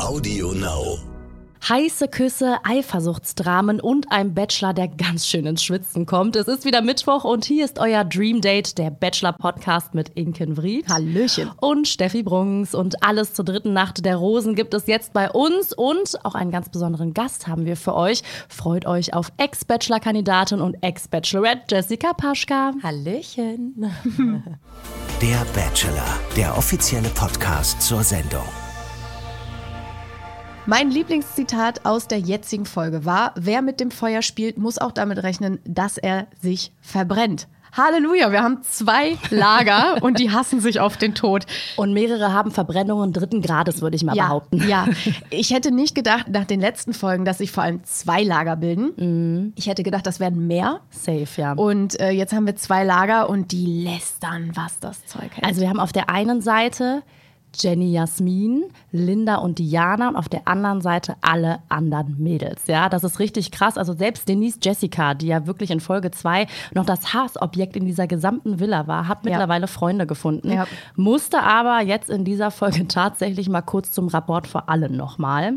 Audio Now. Heiße Küsse, Eifersuchtsdramen und ein Bachelor, der ganz schön ins Schwitzen kommt. Es ist wieder Mittwoch und hier ist euer Dream Date, der Bachelor-Podcast mit Inken Vried. Hallöchen. Und Steffi Brungs. Und alles zur dritten Nacht der Rosen gibt es jetzt bei uns. Und auch einen ganz besonderen Gast haben wir für euch. Freut euch auf Ex-Bachelor-Kandidatin und Ex-Bachelorette Jessica Paschka. Hallöchen. Der Bachelor, der offizielle Podcast zur Sendung. Mein Lieblingszitat aus der jetzigen Folge war, wer mit dem Feuer spielt, muss auch damit rechnen, dass er sich verbrennt. Halleluja, wir haben zwei Lager und die hassen sich auf den Tod. Und mehrere haben Verbrennungen dritten Grades, würde ich mal ja, behaupten. Ja, ich hätte nicht gedacht nach den letzten Folgen, dass sich vor allem zwei Lager bilden. Mhm. Ich hätte gedacht, das werden mehr. Safe, ja. Und äh, jetzt haben wir zwei Lager und die lästern, was das Zeug hält. Also wir haben auf der einen Seite Jenny Jasmin, Linda und Diana und auf der anderen Seite alle anderen Mädels. Ja, das ist richtig krass. Also selbst Denise Jessica, die ja wirklich in Folge 2 noch das Hassobjekt in dieser gesamten Villa war, hat mittlerweile Freunde gefunden, Ja. musste aber jetzt in dieser Folge tatsächlich mal kurz zum Rapport vor allen nochmal.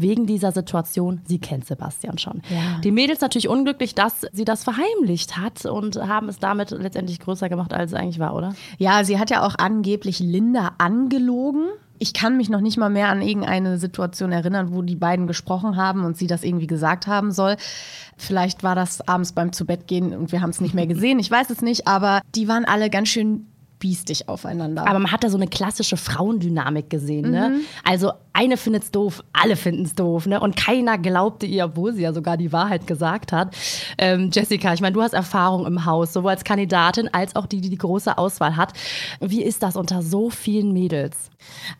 Wegen dieser Situation, sie kennt Sebastian schon. Ja. Die Mädels natürlich unglücklich, dass sie das verheimlicht hat und haben es damit letztendlich größer gemacht, als es eigentlich war, oder? Ja, sie hat ja auch angeblich Linda angelogen. Ich kann mich noch nicht mal mehr an irgendeine Situation erinnern, wo die beiden gesprochen haben und sie das irgendwie gesagt haben soll. Vielleicht war das abends beim Zubettgehen und wir haben es nicht mehr gesehen. Ich weiß es nicht, aber die waren alle ganz schön biestig aufeinander. Aber man hat da so eine klassische Frauendynamik gesehen. Ne? Also eine findet's doof, alle finden's doof. Ne? Und keiner glaubte ihr, obwohl sie ja sogar die Wahrheit gesagt hat. Ähm, Jessica, ich meine, du hast Erfahrung im Haus, sowohl als Kandidatin als auch die, die die große Auswahl hat. Wie ist das unter so vielen Mädels?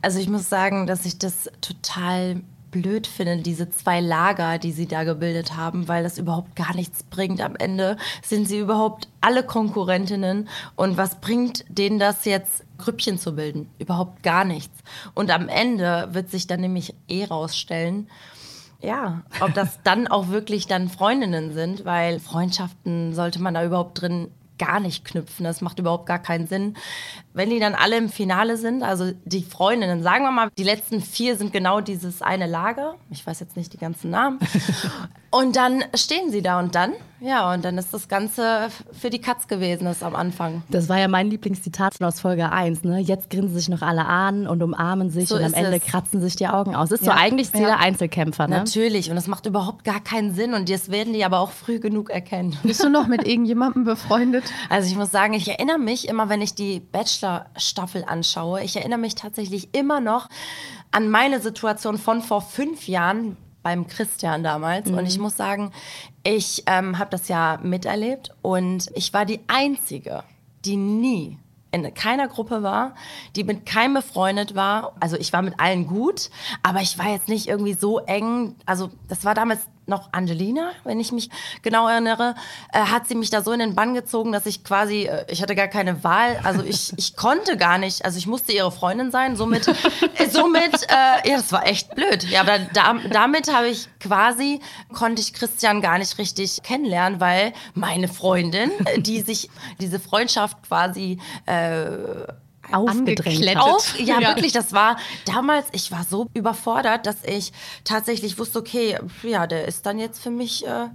Also ich muss sagen, dass ich das total blöd finde, diese zwei Lager, die sie da gebildet haben, weil das überhaupt gar nichts bringt. Am Ende sind sie überhaupt alle Konkurrentinnen und was bringt denen das jetzt, Grüppchen zu bilden? Überhaupt gar nichts. Und am Ende wird sich dann nämlich eh rausstellen, ja, ob das dann auch wirklich dann Freundinnen sind, weil Freundschaften sollte man da überhaupt drin gar nicht knüpfen. Das macht überhaupt gar keinen Sinn. Wenn die dann alle im Finale sind, also die Freundinnen, sagen wir mal, die letzten vier sind genau dieses eine Lager. Ich weiß jetzt nicht die ganzen Namen. Und dann stehen sie da und dann, ja, und dann ist das Ganze für die Katz gewesen, das am Anfang. Das war ja mein Lieblingszitat aus Folge 1. Ne? Jetzt grinsen sich noch alle an und umarmen sich So und am Ende es. kratzen sich die Augen aus. Ist so Ja. eigentlich Ziel Ja. Einzelkämpfer. Ne? Natürlich, und das macht überhaupt gar keinen Sinn und das werden die aber auch früh genug erkennen. Bist du noch mit irgendjemandem befreundet? Also ich muss sagen, ich erinnere mich immer, wenn ich die Bachelor-Staffel anschaue, ich erinnere mich tatsächlich immer noch an meine Situation von vor fünf Jahren beim Christian damals. Und ich muss sagen, ich ähm, habe das ja miterlebt und ich war die Einzige, die nie in keiner Gruppe war, die mit keinem befreundet war. Also ich war mit allen gut, aber ich war jetzt nicht irgendwie so eng. Also das war damals noch Angelina, wenn ich mich genau erinnere, äh, hat sie mich da so in den Bann gezogen, dass ich quasi, äh, ich hatte gar keine Wahl. Also ich, ich konnte gar nicht, also ich musste ihre Freundin sein. Somit, äh, somit, äh, ja, das war echt blöd. Ja, aber da, damit habe ich quasi, konnte ich Christian gar nicht richtig kennenlernen, weil meine Freundin, äh, die sich diese Freundschaft quasi Aufgedrängt. Auf. Ja, Ja. wirklich, das war damals, ich war so überfordert, dass ich tatsächlich wusste, okay, ja, der ist dann jetzt für mich, äh,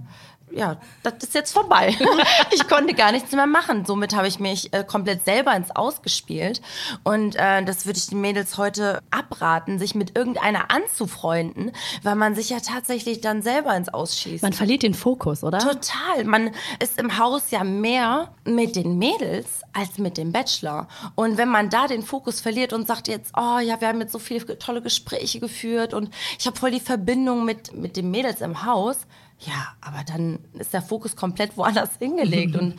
ja, das ist jetzt vorbei. ich konnte gar nichts mehr machen. Somit habe ich mich äh, komplett selber ins Ausgespielt. Und äh, das würde ich den Mädels heute abraten, sich mit irgendeiner anzufreunden, weil man sich ja tatsächlich dann selber ins Ausschießt. Man verliert den Fokus, oder? Total. Man ist im Haus ja mehr mit den Mädels als mit dem Bachelor. Und wenn man da den Fokus verliert und sagt jetzt, oh ja, wir haben jetzt so viele tolle Gespräche geführt und ich habe voll die Verbindung mit, mit den Mädels im Haus, ja, aber dann ist der Fokus komplett woanders hingelegt. und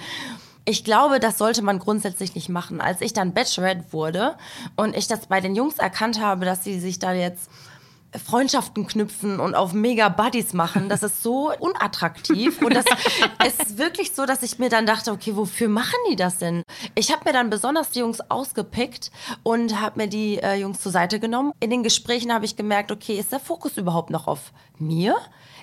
ich glaube, das sollte man grundsätzlich nicht machen. Als ich dann Bachelorette wurde und ich das bei den Jungs erkannt habe, dass sie sich da jetzt Freundschaften knüpfen und auf mega Buddies machen, das ist so unattraktiv. Und das ist wirklich so, dass ich mir dann dachte, okay, wofür machen die das denn? Ich habe mir dann besonders die Jungs ausgepickt und habe mir die äh, Jungs zur Seite genommen. In den Gesprächen habe ich gemerkt, okay, ist der Fokus überhaupt noch auf mir?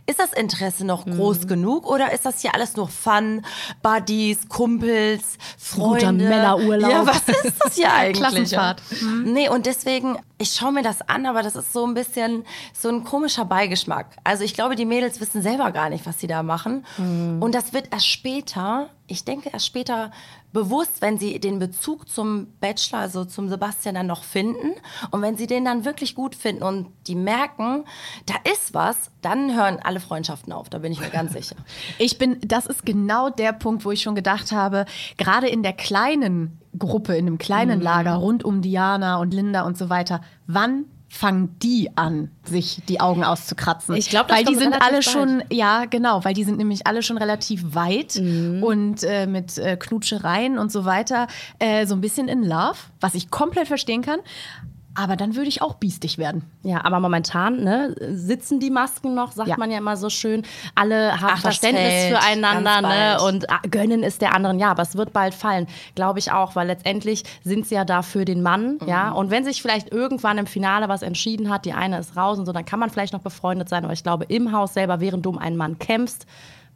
Ist das Interesse noch groß genug oder ist das hier alles nur Fun, Buddies, Kumpels, Freunde? Guter Männerurlaub. Ja, was ist das hier eigentlich? Klassenfahrt. Nee, und deswegen ich schaue mir das an, aber das ist so ein bisschen so ein komischer Beigeschmack. Also ich glaube, die Mädels wissen selber gar nicht, was sie da machen. Mhm. Und das wird erst später, ich denke erst später bewusst, wenn sie den Bezug zum Bachelor, also zum Sebastian dann noch finden. Und wenn sie den dann wirklich gut finden und die merken, da ist was, dann hören alle Freundschaften auf. Da bin ich mir ganz sicher. Ich bin, das ist genau der Punkt, wo ich schon gedacht habe, gerade in der kleinen Gruppe, in einem kleinen mhm. Lager rund um Diana und Linda und so weiter, wann fangen die an, sich die Augen auszukratzen. Ich glaube, weil die sind alle schon, ja genau, weil die sind nämlich alle schon relativ weit mhm. und äh, mit äh, Knutschereien und so weiter äh, so ein bisschen in Love, was ich komplett verstehen kann. Aber dann würde ich auch biestig werden. Ja, aber momentan ne, sitzen die Masken noch, sagt ja. man ja immer so schön. Alle haben Ach, Verständnis füreinander ne, und ah, gönnen es der anderen. Ja, aber es wird bald fallen, glaube ich auch, weil letztendlich sind sie ja da für den Mann. Mhm. Ja, und wenn sich vielleicht irgendwann im Finale was entschieden hat, die eine ist raus und so, dann kann man vielleicht noch befreundet sein. Aber ich glaube, im Haus selber, während du um einen Mann kämpfst,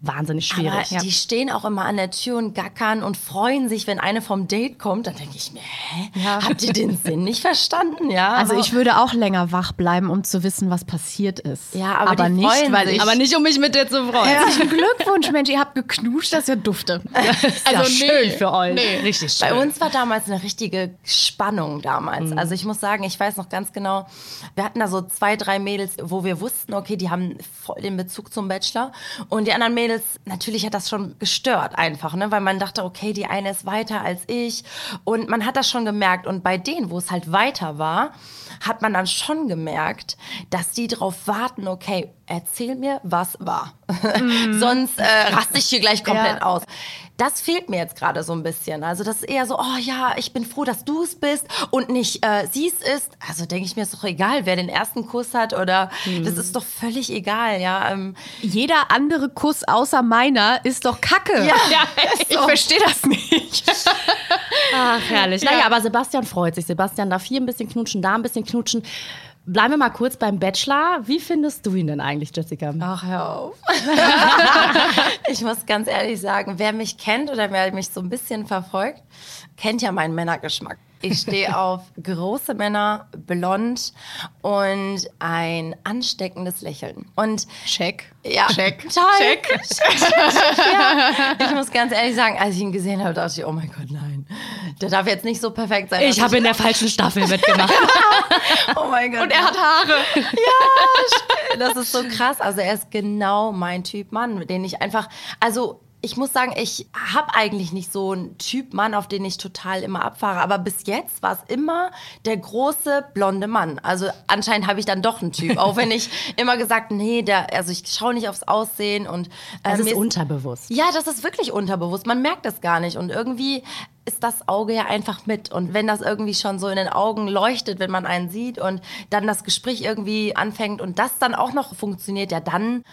wahnsinnig schwierig. Aber ja. die stehen auch immer an der Tür und gackern und freuen sich, wenn eine vom Date kommt. Dann denke ich mir, hä? Ja. Habt ihr den Sinn nicht verstanden? Ja. Also ich würde auch länger wach bleiben, um zu wissen, was passiert ist. Ja, aber, aber nicht, weil ich, aber nicht, um mich mit dir zu freuen. Herzlichen Glückwunsch, Mensch, ihr habt geknuscht, das ist ja dufte. Das ist also ja schön für euch. Nee. Richtig schön. Bei uns war damals eine richtige Spannung damals. Mhm. Also ich muss sagen, ich weiß noch ganz genau, wir hatten da so zwei, drei Mädels, wo wir wussten, okay, die haben voll den Bezug zum Bachelor. Und die anderen Mädels Mädels, natürlich hat das schon gestört einfach, ne? weil man dachte, okay, die eine ist weiter als ich und man hat das schon gemerkt und bei denen, wo es halt weiter war, hat man dann schon gemerkt, dass die darauf warten, okay, erzähl mir, was war. Mm. Sonst äh, raste ich hier gleich komplett ja. aus. Das fehlt mir jetzt gerade so ein bisschen. Also das ist eher so, oh ja, ich bin froh, dass du es bist und nicht äh, sie es ist. Also denke ich mir, ist doch egal, wer den ersten Kuss hat oder mm. das ist doch völlig egal, ja. Ähm. Jeder andere Kuss außer meiner ist doch Kacke. Ja, ja ich so. verstehe das nicht. Ach, herrlich. Ja. Naja, aber Sebastian freut sich. Sebastian darf hier ein bisschen knutschen, da ein bisschen knutschen. Bleiben wir mal kurz beim Bachelor. Wie findest du ihn denn eigentlich, Jessica? Ach, hör auf. ich muss ganz ehrlich sagen, wer mich kennt oder wer mich so ein bisschen verfolgt, kennt ja meinen Männergeschmack. Ich stehe auf große Männer, blond und ein ansteckendes Lächeln. Und check. Ja, check. Toll. Check. ja. Ich muss ganz ehrlich sagen, als ich ihn gesehen habe, dachte ich, oh mein Gott, nein. Der darf jetzt nicht so perfekt sein. Ich habe in der falschen Staffel mitgemacht. oh mein Gott. Und er hat Haare. Ja, das ist so krass. Also er ist genau mein Typ Mann, den ich einfach, also ich muss sagen, ich habe eigentlich nicht so einen Typ Mann, auf den ich total immer abfahre. Aber bis jetzt war es immer der große blonde Mann. Also anscheinend habe ich dann doch einen Typ. Auch wenn ich immer gesagt, nee, der, also ich schaue nicht aufs Aussehen und. Äh, das ist unterbewusst. Ja, das ist wirklich unterbewusst. Man merkt das gar nicht. Und irgendwie ist das Auge ja einfach mit. Und wenn das irgendwie schon so in den Augen leuchtet, wenn man einen sieht und dann das Gespräch irgendwie anfängt und das dann auch noch funktioniert, ja, dann,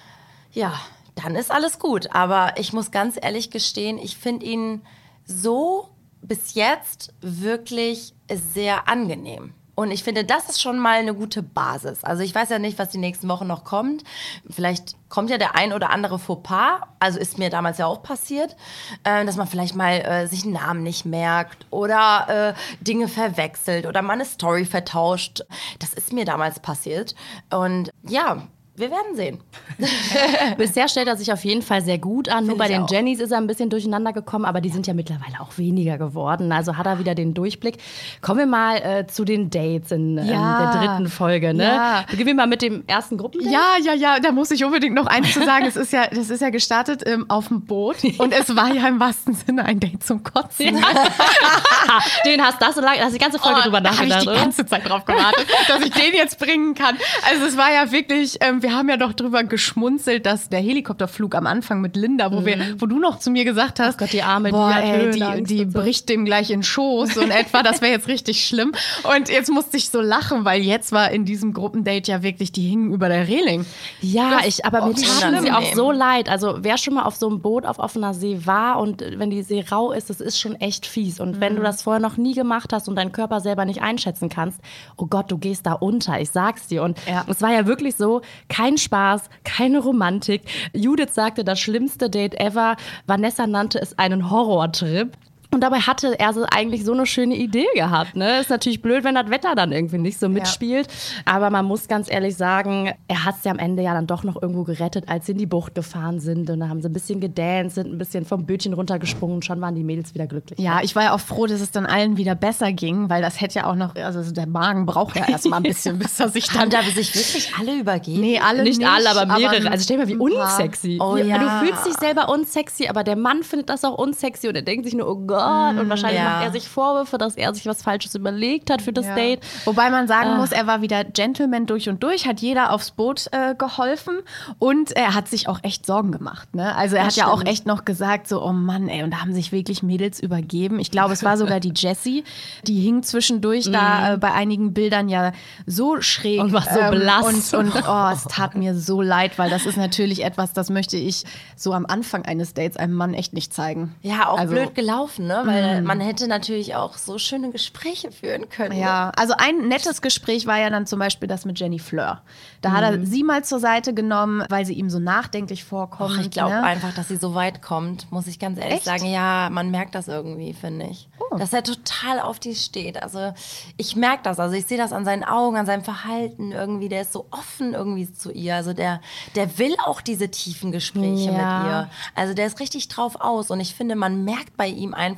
ja, dann ist alles gut. Aber ich muss ganz ehrlich gestehen, ich finde ihn so bis jetzt wirklich sehr angenehm. Und ich finde, das ist schon mal eine gute Basis. Also ich weiß ja nicht, was die nächsten Wochen noch kommt. Vielleicht kommt ja der ein oder andere Fauxpas. Also ist mir damals ja auch passiert, äh, dass man vielleicht mal äh, sich einen Namen nicht merkt oder äh, Dinge verwechselt oder mal eine Story vertauscht. Das ist mir damals passiert. Und ja, wir werden sehen. Bisher stellt er sich auf jeden Fall sehr gut an. Find Nur bei den auch. Jennys ist er ein bisschen durcheinander gekommen, aber die sind ja mittlerweile auch weniger geworden. Also hat er wieder den Durchblick. Kommen wir mal äh, zu den Dates in ähm, ja. der dritten Folge. Ne? Ja. Beginnen wir mal mit dem ersten Gruppendate. Ja, ja, ja. Da muss ich unbedingt noch eins zu sagen. es ist ja, das ist ja gestartet ähm, auf dem Boot und es war ja im wahrsten Sinne ein Date zum Kotzen. Ja. den hast du so lange, hast die ganze Folge oh, drüber nachgedacht. Da ich die ganze Zeit drauf gewartet, dass ich den jetzt bringen kann. Also es war ja wirklich. Ähm, wir haben ja doch drüber geschmunzelt, dass der Helikopterflug am Anfang mit Linda, wo, mhm. wir, wo du noch zu mir gesagt hast, oh Gott, die Arme, boah, die, ey, die, die bricht dem gleich in Schoß und etwa, das wäre jetzt richtig schlimm. Und jetzt musste ich so lachen, weil jetzt war in diesem Gruppendate ja wirklich, die hingen über der Reling. Ja, ich, aber mir taten sie auch so leid. Also wer schon mal auf so einem Boot auf offener See war und wenn die See rau ist, das ist schon echt fies. Und mhm. wenn du mhm. das vorher noch nie gemacht hast und deinen Körper selber nicht einschätzen kannst, oh Gott, du gehst da unter, ich sag's dir. Und ja. es war ja wirklich so, kein Spaß keine Romantik. Judith sagte, das schlimmste Date ever. Vanessa nannte es einen Horrortrip. Und dabei hatte er so eigentlich so eine schöne Idee gehabt. Ne? Ist natürlich blöd, wenn das Wetter dann irgendwie nicht so mitspielt. Aber man muss ganz ehrlich sagen, er hat es ja am Ende ja dann doch noch irgendwo gerettet, als sie in die Bucht gefahren sind. Und da haben sie ein bisschen gedanced, sind ein bisschen vom Bötchen runtergesprungen und schon waren die Mädels wieder glücklich. Ja, ich war ja auch froh, dass es dann allen wieder besser ging, weil das hätte ja auch noch, also der Magen braucht ja erstmal ein bisschen, bis er sich dann. Haben da sich wirklich alle übergeben? Nee, alle nicht, nicht, alle, aber mehrere. ein also stell dir mal, wie unsexy. Oh ja. Du fühlst dich selber unsexy, aber der Mann findet das auch unsexy und er denkt sich nur, oh Gott. Und wahrscheinlich ja. macht er sich Vorwürfe, dass er sich was Falsches überlegt hat für das Ja. Date. Wobei man sagen muss, er war wieder Gentleman durch und durch, hat jeder aufs Boot äh, geholfen und er hat sich auch echt Sorgen gemacht. Ne? Also er hat ja auch echt noch gesagt, so, oh Mann, ey, und da haben sich wirklich Mädels übergeben. Ich glaube, es war sogar die Jessie, die hing zwischendurch da äh, bei einigen Bildern ja so schräg. Und war so blass. Und, und oh, es tat mir so leid, weil das ist natürlich etwas, das möchte ich so am Anfang eines Dates einem Mann echt nicht zeigen. Ja, auch Also- blöd gelaufen, ne? Weil man hätte natürlich auch so schöne Gespräche führen können. Ja, also ein nettes Gespräch war ja dann zum Beispiel das mit Jenny Fleur. Da hat er sie mal zur Seite genommen, weil sie ihm so nachdenklich vorkommt. Och, ich glaube ne? einfach, dass sie so weit kommt, muss ich ganz ehrlich Echt? sagen. Ja, man merkt das irgendwie, finde ich. Dass er total auf die steht. Also ich merke das. Also ich sehe das an seinen Augen, an seinem Verhalten irgendwie. Der ist so offen irgendwie zu ihr. Also der, der will auch diese tiefen Gespräche Ja. mit ihr. Also der ist richtig drauf aus. Und ich finde, man merkt bei ihm einfach,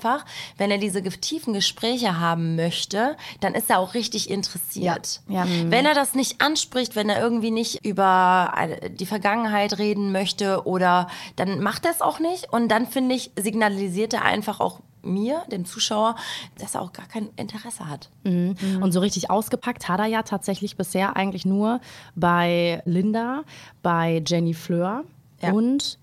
wenn er diese tiefen Gespräche haben möchte, dann ist er auch richtig interessiert. Ja. Ja. Wenn er das nicht anspricht, wenn er irgendwie nicht über eine- die Vergangenheit reden möchte oder dann macht er es auch nicht. Und dann finde ich, signalisiert er einfach auch mir, dem Zuschauer, dass er auch gar kein Interesse hat. Und so richtig ausgepackt hat er ja tatsächlich bisher eigentlich nur bei Linda, bei Jenny Fleur Ja. und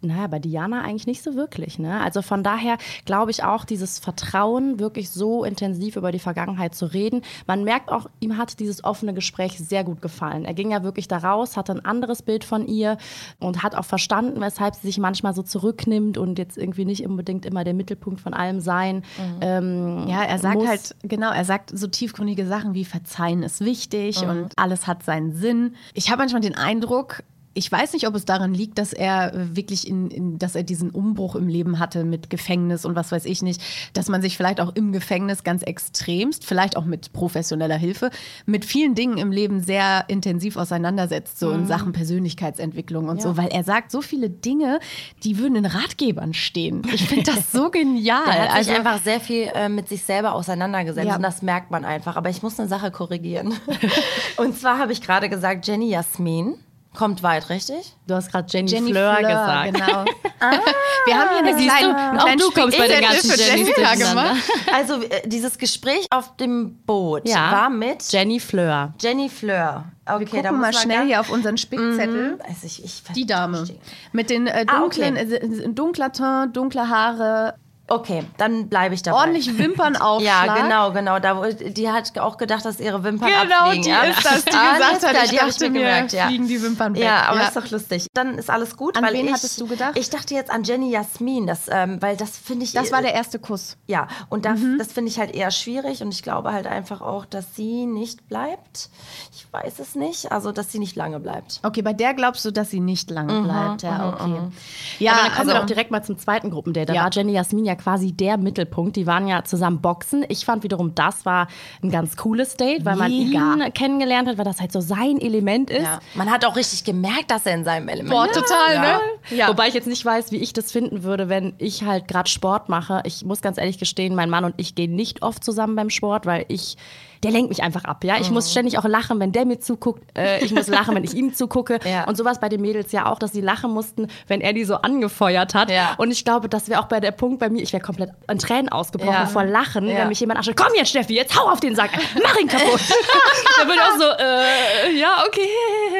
naja, bei Diana eigentlich nicht so wirklich. Ne? Also von daher glaube ich auch, dieses Vertrauen, wirklich so intensiv über die Vergangenheit zu reden. Man merkt auch, ihm hat dieses offene Gespräch sehr gut gefallen. Er ging ja wirklich da raus, hatte ein anderes Bild von ihr und hat auch verstanden, weshalb sie sich manchmal so zurücknimmt und jetzt irgendwie nicht unbedingt immer der Mittelpunkt von allem sein. Ähm, Ja, er sagt muss. halt, genau, er sagt so tiefgründige Sachen wie Verzeihen ist wichtig und alles hat seinen Sinn. Ich habe manchmal den Eindruck, ich weiß nicht, ob es daran liegt, dass er äh, wirklich in, in, dass er diesen Umbruch im Leben hatte mit Gefängnis und was weiß ich nicht, dass man sich vielleicht auch im Gefängnis ganz extremst, vielleicht auch mit professioneller Hilfe, mit vielen Dingen im Leben sehr intensiv auseinandersetzt, so in Sachen Persönlichkeitsentwicklung und so, weil er sagt so viele Dinge, die würden in Ratgebern stehen. Ich finde das so genial. Er hat also, sich einfach sehr viel äh, mit sich selber auseinandergesetzt Ja. und das merkt man einfach. Aber ich muss eine Sache korrigieren. und zwar habe ich gerade gesagt, Jenny Jasmin kommt weit, richtig? Du hast gerade Jenny, Jenny Fleur, Fleur, gesagt. genau. Wir haben hier eine kleine, du, einen auch kleinen du kommst bei den ganzen durcheinander. gemacht. Also äh, dieses Gespräch auf dem Boot Ja. war mit Jenny Fleur. Jenny Fleur. Okay, Wir gucken mal schnell hier auf unseren Spickzettel. Also ich, ich Die Dame. Mit den äh, Ah, dunklen, okay. äh, dunkler Teint, dunkle Haare, Okay, dann bleibe ich dabei. ordentlich Wimpernaufschlag. Ja, genau, genau. Da, wo- die hat auch gedacht, dass ihre Wimpern Genau, abfliegen. die ja. ist das, die Alles gesagt hat, klar, ich die dachte mir mir, gemerkt, ja. fliegen die Wimpern weg. Ja, aber Ja. ist doch lustig. Dann ist alles gut, An weil wen ich, hattest du gedacht? Ich dachte jetzt an Jenny Jasmin, das, ähm, weil das finde ich. Das war der erste Kuss. Ja, und da, Mhm. das finde ich halt eher schwierig und ich glaube halt einfach auch, dass sie nicht bleibt. Ich weiß es nicht, also dass sie nicht lange bleibt. Okay, bei der glaubst du, dass sie nicht lange Mhm, bleibt. Ja, okay. Ja, Ja, aber dann kommen wir also- doch direkt mal zum zweiten Gruppendate. Da Ja. war Jenny Jasmin ja quasi der Mittelpunkt. Die waren ja zusammen boxen. Ich fand wiederum, das war ein ganz cooles Date, weil man Mega. ihn kennengelernt hat, weil das halt so sein Element ist. Ja. Man hat auch richtig gemerkt, dass er in seinem Element Boah, ist. total, ne? Ja. Wobei ich jetzt nicht weiß, wie ich das finden würde, wenn ich halt gerade Sport mache. Ich muss ganz ehrlich gestehen, mein Mann und ich gehen nicht oft zusammen beim Sport, weil ich, der lenkt mich einfach ab. Ja, ich Mhm. muss ständig auch lachen, wenn der mir zuguckt. Äh, ich muss lachen, wenn ich ihm zugucke. Ja. Und sowas bei den Mädels ja auch, dass sie lachen mussten, wenn er die so angefeuert hat. Ja. Und ich glaube, das wäre auch bei der Punkt bei mir. Ich wäre komplett in Tränen ausgebrochen Ja. vor Lachen, Ja. wenn mich jemand anschaut. Komm jetzt, Steffi, jetzt hau auf den Sack, mach ihn kaputt. Dann bin ich auch so, äh, ja, okay.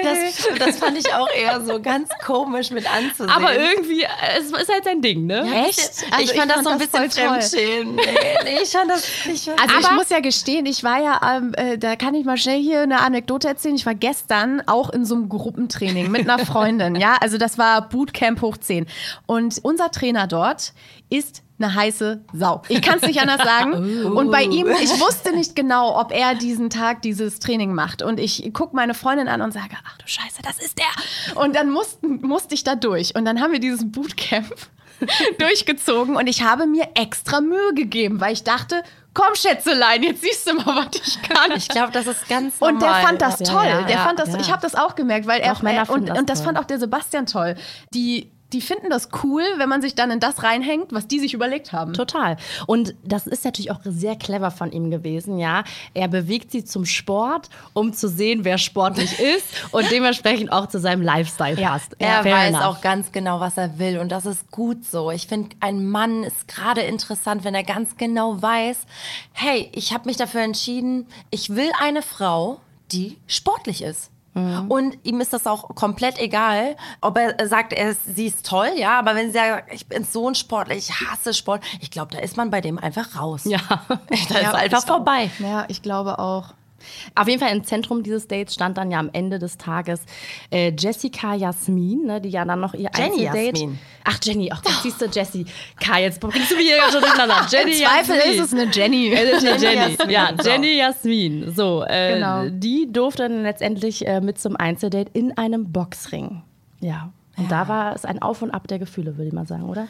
Das, das fand ich auch eher so ganz komisch mit anzusehen. Aber irgendwie, äh, es ist halt sein Ding, ne? Echt? ich Also fand das so ein bisschen toll. Fremdschämen. Nee, nee, ich fand das. Ich fand Also ich Aber- muss ja gestehen, ich war ja, ähm, äh, da kann ich mal schnell hier eine Anekdote erzählen. Ich war gestern auch in so einem Gruppentraining mit einer Freundin. ja, also das war Bootcamp hoch 10. Und unser Trainer dort ist eine heiße Sau. Ich kann es nicht anders sagen. Und bei ihm, ich wusste nicht genau, ob er diesen Tag dieses Training macht. Und ich gucke meine Freundin an und sage, ach du Scheiße, das ist der. Und dann mussten, musste ich da durch. Und dann haben wir dieses Bootcamp durchgezogen und ich habe mir extra Mühe gegeben, weil ich dachte, komm Schätzelein, jetzt siehst du mal, was ich kann. Ich glaube, das ist ganz normal. Und der fand das toll. ja, der ja, fand das, ich habe das auch gemerkt, weil er Männer er- finden und, das und das toll. fand auch der Sebastian toll. Die die finden das cool, wenn man sich dann in das reinhängt, was die sich überlegt haben. Total. Und das ist natürlich auch sehr clever von ihm gewesen, ja. Er bewegt sie zum Sport, um zu sehen, wer sportlich ist und dementsprechend auch zu seinem Lifestyle passt. Er Fair weiß enough. auch ganz genau, was er will und das ist gut so. Ich finde, ein Mann ist gerade interessant, wenn er ganz genau weiß, hey, ich habe mich dafür entschieden, ich will eine Frau, die sportlich ist. Und ihm ist das auch komplett egal, ob er sagt, er ist, sie ist toll, ja, aber wenn sie sagt, ich bin so ein Sportler, ich hasse Sport, ich glaube, da ist man bei dem einfach raus. Ja. Da ist einfach vorbei. Ja, ich glaube auch. Auf jeden Fall im Zentrum dieses Dates stand dann ja am Ende des Tages äh, Jessica Jasmin, ne, die ja dann noch ihr Jenny Einzeldate. Jasmin. Ach, Jenny, ach, das siehst du, Jessica, jetzt bringst du mich hier schon durcheinander. Jenny Im Zweifel Jasmin. ist es eine Jenny. Es ist eine Jenny Jenny. Jasmin, Ja. Jenny Jasmin. So, äh, Genau. die durfte dann letztendlich äh, mit zum Einzeldate in einem Boxring. Ja. Und da war es ein Auf und Ab der Gefühle, würde ich mal sagen, oder?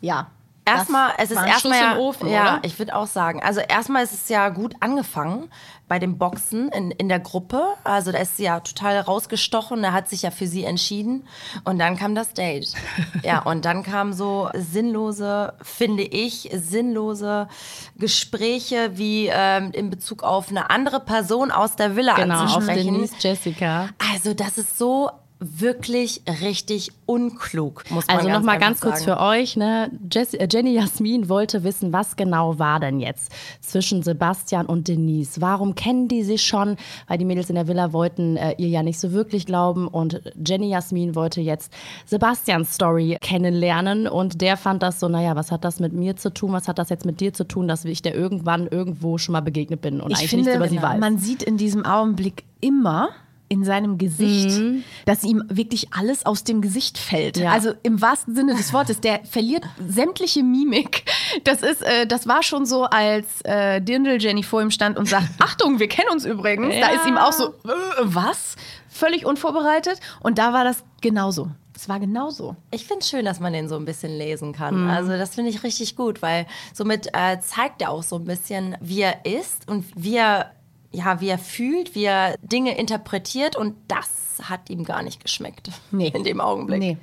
Ja. Erstmal, es ist erstmal Ofen, ja, oder? ich würde auch sagen. Also erstmal ist es ja gut angefangen bei dem Boxen in, in der Gruppe. Also da ist sie ja total rausgestochen. Er hat sich ja für sie entschieden. Und dann kam das Date. ja, und dann kamen so sinnlose, finde ich, sinnlose Gespräche wie ähm, in Bezug auf eine andere Person aus der Villa Genau, auf anzusprechen. Denise Jessica. Also das ist so wirklich richtig unklug, muss man Also ganz nochmal einfach ganz kurz für euch, ne? Jess, äh, Jenny Jasmin wollte wissen, was genau war denn jetzt zwischen Sebastian und Denise? Warum kennen die sich schon? Weil die Mädels in der Villa wollten äh, ihr ja nicht so wirklich glauben und Jenny Jasmin wollte jetzt Sebastians Story kennenlernen und der fand das so, naja, was hat das mit mir zu tun? Was hat das jetzt mit dir zu tun, dass ich der irgendwann irgendwo schon mal begegnet bin und Ich eigentlich finde, nichts über sie weiß? man sieht in diesem Augenblick immer in seinem Gesicht, dass ihm wirklich alles aus dem Gesicht fällt. Ja. Also im wahrsten Sinne des Wortes, der verliert sämtliche Mimik. Das ist, äh, das war schon so, als äh, Dirndl Jenny vor ihm stand und sagt: Achtung, wir kennen uns übrigens. Da ist ihm auch so, äh, was? Völlig unvorbereitet. Und da war das genauso. Es war genauso. Ich finde es schön, dass man den so ein bisschen lesen kann. Also das finde ich richtig gut, weil somit äh, zeigt er auch so ein bisschen, wie er ist und wie er, ja, wie er fühlt, wie er Dinge interpretiert und das hat ihm gar nicht geschmeckt Nee. in dem Augenblick. Nee.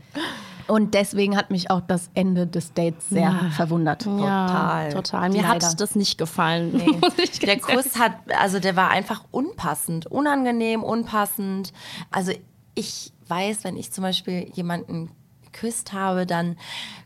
Und deswegen hat mich auch das Ende des Dates sehr verwundert. ja, total. Mir Leider. hat das nicht gefallen. muss ich Der Kuss hat, also der war einfach unpassend, unangenehm, unpassend. Also ich weiß, wenn ich zum Beispiel jemanden geküsst habe, dann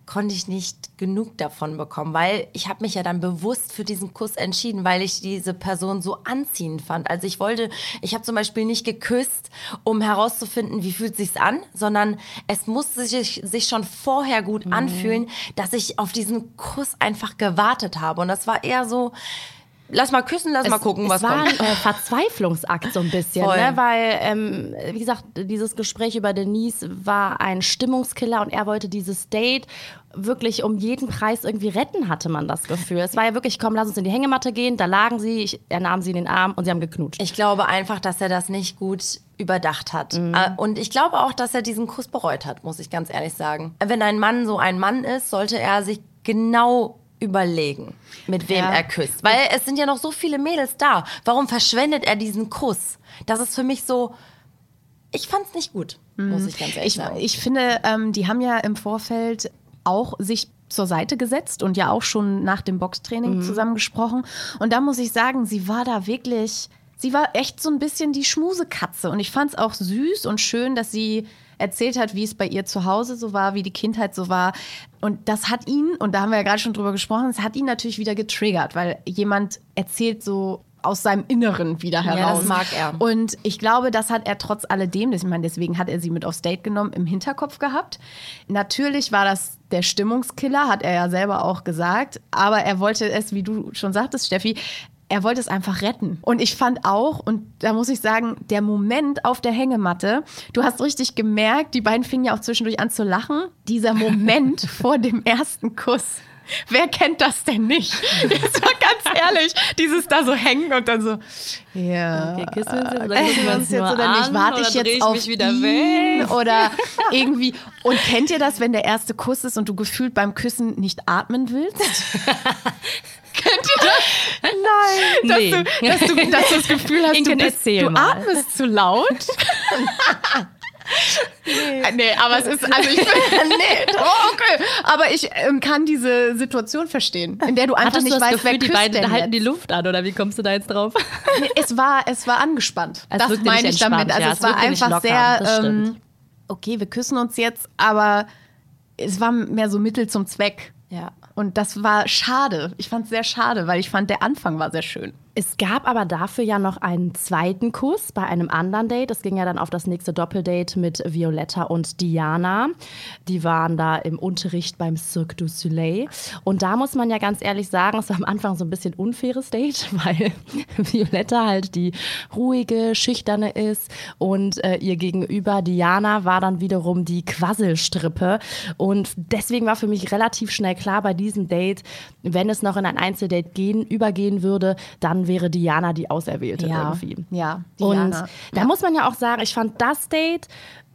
konnte ich nicht genug davon bekommen, weil ich habe mich ja dann bewusst für diesen Kuss entschieden, weil ich diese Person so anziehend fand. Also ich wollte, ich habe zum Beispiel nicht geküsst, um herauszufinden, wie fühlt sich's an, sondern es musste sich, sich schon vorher gut Mhm. anfühlen, dass ich auf diesen Kuss einfach gewartet habe. Und das war eher so, lass mal küssen, lass mal gucken, was es war kommt. ein äh, Verzweiflungsakt so ein bisschen, ne? weil, ähm, wie gesagt, dieses Gespräch über Denise war ein Stimmungskiller und er wollte dieses Date wirklich um jeden Preis irgendwie retten, hatte man das Gefühl. Es war ja wirklich, komm, lass uns in die Hängematte gehen, da lagen sie, ich, er nahm sie in den Arm und sie haben geknutscht. Ich glaube einfach, dass er das nicht gut überdacht hat. Mhm. Äh, Und ich glaube auch, dass er diesen Kuss bereut hat, muss ich ganz ehrlich sagen. Wenn ein Mann so ein Mann ist, sollte er sich genau überlegen, mit wem Ja. er küsst. Weil es sind ja noch so viele Mädels da. Warum verschwendet er diesen Kuss? Das ist für mich so. Ich fand's nicht gut, muss ich ganz ehrlich Ich, sagen. ich finde, ähm, die haben ja im Vorfeld auch sich zur Seite gesetzt und ja auch schon nach dem Boxtraining Mhm. zusammengesprochen. Und da muss ich sagen, sie war da wirklich, sie war echt so ein bisschen die Schmusekatze. Und ich fand es auch süß und schön, dass sie erzählt hat, wie es bei ihr zu Hause so war, wie die Kindheit so war. Und das hat ihn, und da haben wir ja gerade schon drüber gesprochen, es hat ihn natürlich wieder getriggert, weil jemand erzählt so aus seinem Inneren wieder Ja, heraus. das mag er. Und ich glaube, das hat er trotz alledem, das- ich meine, deswegen hat er sie mit aufs Date genommen, im Hinterkopf gehabt. Natürlich war das der Stimmungskiller, hat er ja selber auch gesagt. Aber er wollte es, wie du schon sagtest, Steffi, er wollte es einfach retten. Und ich fand auch, und da muss ich sagen, der Moment auf der Hängematte, du hast richtig gemerkt, die beiden fingen ja auch zwischendurch an zu lachen. Dieser Moment vor dem ersten Kuss. Wer kennt das denn nicht? Das war ganz ehrlich, dieses da so hängen und dann so, ja. Okay, küssen wir uns jetzt oder Äh, gucken wir uns jetzt oder nicht? Warte ich jetzt ich auf mich wieder ihn weg? oder irgendwie. Und kennt ihr das, wenn der erste Kuss ist und du gefühlt beim Küssen nicht atmen willst? kennt ihr das? Nein. Dass, Nee. du, dass, du, dass du das Gefühl hast, Inken, du, bist, du mal. atmest zu laut. nee. nee, aber es ist, also ich nee, oh, okay. Aber ich ähm, kann diese Situation verstehen, in der du einfach Hattest nicht du weißt, wer Gefühl, die küsst beiden halten die Luft an oder wie kommst du da jetzt drauf? Nee, es war, es war angespannt. Es das meine ich damit. Also ja, es es war einfach sehr, ähm, okay, wir küssen uns jetzt, aber es war mehr so Mittel zum Zweck. Ja. Und das war schade. Ich fand es sehr schade, weil ich fand, der Anfang war sehr schön. Es gab aber dafür ja noch einen zweiten Kuss bei einem anderen Date. Es ging ja dann auf das nächste Doppeldate mit Violetta und Diana. Die waren da im Unterricht beim Cirque du Soleil. Und da muss man ja ganz ehrlich sagen, es war am Anfang so ein bisschen unfaires Date, weil Violetta halt die ruhige, schüchterne ist und äh, ihr gegenüber Diana war dann wiederum die Quasselstrippe. Und deswegen war für mich relativ schnell klar bei diesem Date, wenn es noch in ein Einzeldate gehen, übergehen würde, dann wäre Diana die Auserwählte irgendwie. Ja, Und Diana. da muss man ja auch sagen, ich fand das Date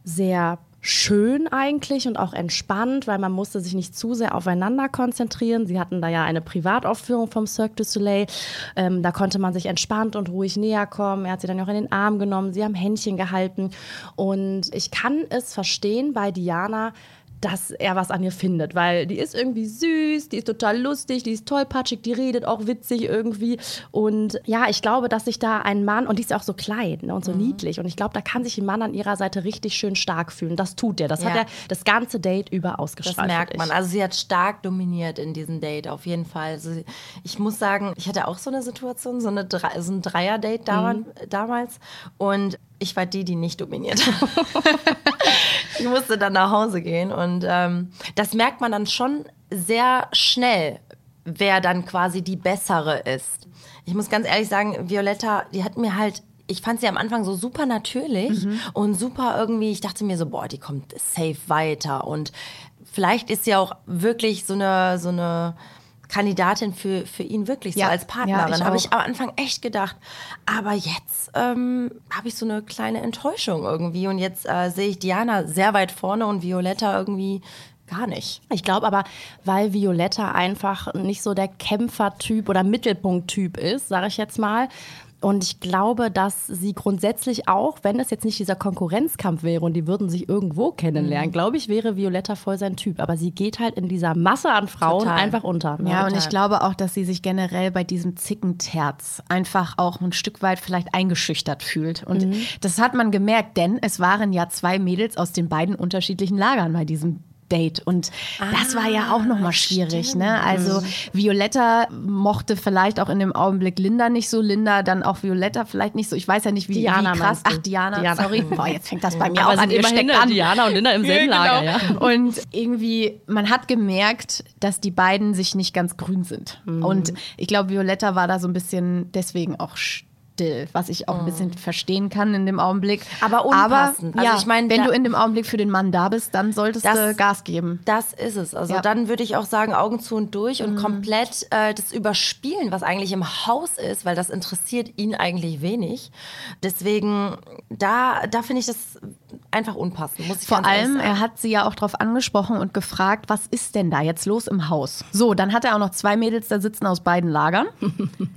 sehr schön eigentlich und auch entspannt, weil man musste sich nicht zu sehr aufeinander konzentrieren. Sie hatten da ja eine Privataufführung vom Cirque du Soleil. Ähm, da konnte man sich entspannt und ruhig näher kommen. Er hat sie dann auch in den Arm genommen, sie haben Händchen gehalten. Und ich kann es verstehen bei Diana, dass er was an ihr findet, weil die ist irgendwie süß, die ist total lustig, die ist tollpatschig, die redet auch witzig irgendwie. Und ja, ich glaube, dass sich da ein Mann, und die ist auch so klein ne, und so niedlich, und ich glaube, da kann sich ein Mann an ihrer Seite richtig schön stark fühlen. Das tut er. Das hat Ja. er das ganze Date über Das ausgestrahlt. merkt find man. Also sie hat stark dominiert in diesem Date, auf jeden Fall. Also ich muss sagen, ich hatte auch so eine Situation, so, eine so ein Dreier-Date damals, damals. Und ich war die, die nicht dominiert hat. ich musste dann nach Hause gehen. Und ähm, das merkt man dann schon sehr schnell, wer dann quasi die bessere ist. Ich muss ganz ehrlich sagen, Violetta, die hat mir halt ich fand sie am Anfang so super natürlich und super irgendwie, ich dachte mir so, boah, die kommt safe weiter. Und vielleicht ist sie auch wirklich so eine, so eine Kandidatin für, für ihn wirklich so Ja. als Ja, Partnerin. ich habe ich am Anfang echt gedacht. Aber jetzt ähm, habe ich so eine kleine Enttäuschung irgendwie. Und jetzt äh, sehe ich Diana sehr weit vorne und Violetta irgendwie gar nicht. Ich glaube aber, weil Violetta einfach nicht so der Kämpfertyp oder Mittelpunkttyp ist, sage ich jetzt mal. Und ich glaube, dass sie grundsätzlich auch, wenn es jetzt nicht dieser Konkurrenzkampf wäre und die würden sich irgendwo Mhm. kennenlernen, glaube ich, wäre Violetta voll sein Typ. Aber sie geht halt in dieser Masse an Frauen Total. einfach unter. Ja, und total. ich glaube auch, dass sie sich generell bei diesem Zickenterz einfach auch ein Stück weit vielleicht eingeschüchtert fühlt. Und das hat man gemerkt, denn es waren ja zwei Mädels aus den beiden unterschiedlichen Lagern bei diesem Date. Und das war ja auch nochmal schwierig. Ne? Also Violetta mochte vielleicht auch in dem Augenblick Linda nicht so, Linda dann auch Violetta vielleicht nicht so. Ich weiß ja nicht, wie, Diana wie krass. Ach, Diana, Diana. sorry. Boah, jetzt fängt das bei mir Aber auch an. immerhin an. Diana und Linda im selben Lager, ja. Und irgendwie, man hat gemerkt, dass die beiden sich nicht ganz grün sind. Mhm. Und ich glaube, Violetta war da so ein bisschen deswegen auch still, was ich auch ein bisschen verstehen kann in dem Augenblick. Mhm. Aber unpassend. Aber, Also ja, ich meine, wenn du in dem Augenblick für den Mann da bist, dann solltest Das- du Gas geben. Das ist es. Also Ja. dann würde ich auch sagen, Augen zu und durch und komplett äh, das überspielen, was eigentlich im Haus ist, weil das interessiert ihn eigentlich wenig. Deswegen, da, da finde ich das einfach unpassend, muss ich Vor allem, er hat sie ja auch darauf angesprochen und gefragt, was ist denn da jetzt los im Haus? So, dann hat er auch noch zwei Mädels da sitzen aus beiden Lagern.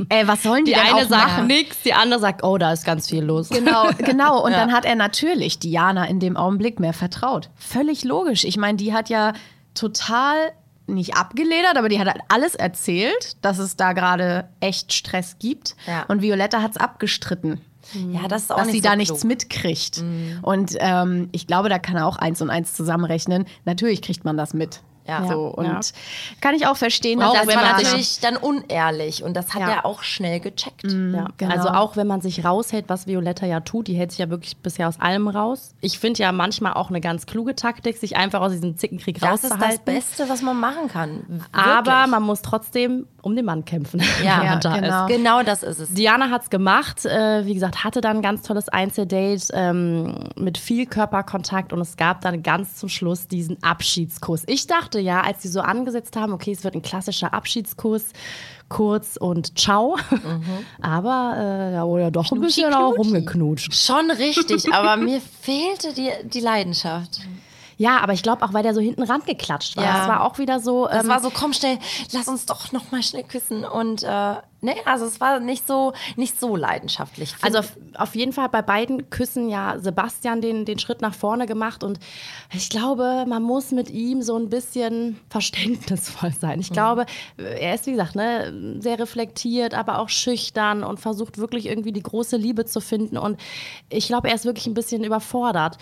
Ey, was sollen die, Die denn eine auch sagt nichts, die andere sagt, oh, da ist ganz viel los. Genau, genau. Und dann hat er natürlich Diana in dem Augenblick mehr vertraut. Völlig logisch. Ich meine, die hat ja total nicht abgeledert, aber die hat halt alles erzählt, dass es da gerade echt Stress gibt. Ja. Und Violetta hat es abgestritten. Ja, das ist auch dass nicht sie so da klug. nichts mitkriegt. Und ähm, ich glaube, da kann er auch eins und eins zusammenrechnen. Natürlich kriegt man das mit. Ja. So, und Ja. kann ich auch verstehen, Auch dass Das wenn war man sich- natürlich dann unehrlich und das hat Ja. er auch schnell gecheckt. Ja, genau. Also auch wenn man sich raushält, was Violetta ja tut, die hält sich ja wirklich bisher aus allem raus. Ich finde ja manchmal auch eine ganz kluge Taktik, sich einfach aus diesem Zickenkrieg Das ist rauszuhalten. das Beste, was man machen kann. Aber Wirklich. man muss trotzdem um den Mann kämpfen. Ja, wenn man da genau. ist. genau das ist es. Diana hat es gemacht, äh, wie gesagt, hatte dann ein ganz tolles Einzeldate ähm, mit viel Körperkontakt und es gab dann ganz zum Schluss diesen Abschiedskuss. Ich dachte dachte ja, als sie so angesetzt haben, okay, es wird ein klassischer Abschiedskuss, kurz und ciao. Mhm. Aber äh, da wurde ja doch ein bisschen auch rumgeknutscht. Schon richtig, aber mir fehlte die, die Leidenschaft. Ja, aber ich glaube auch, weil der so hinten rangeklatscht war. Ja. Das war auch wieder so. Ähm, war so, komm schnell, lass uns doch noch mal schnell küssen. Und äh, ne, also es war nicht so, nicht so leidenschaftlich. Also auf, auf, jeden Fall bei beiden Küssen ja Sebastian den, den Schritt nach vorne gemacht. Und ich glaube, man muss mit ihm so ein bisschen verständnisvoll sein. Ich mhm. glaube, er ist, wie gesagt, ne, sehr reflektiert, aber auch schüchtern und versucht wirklich irgendwie die große Liebe zu finden. Und ich glaube, er ist wirklich ein bisschen überfordert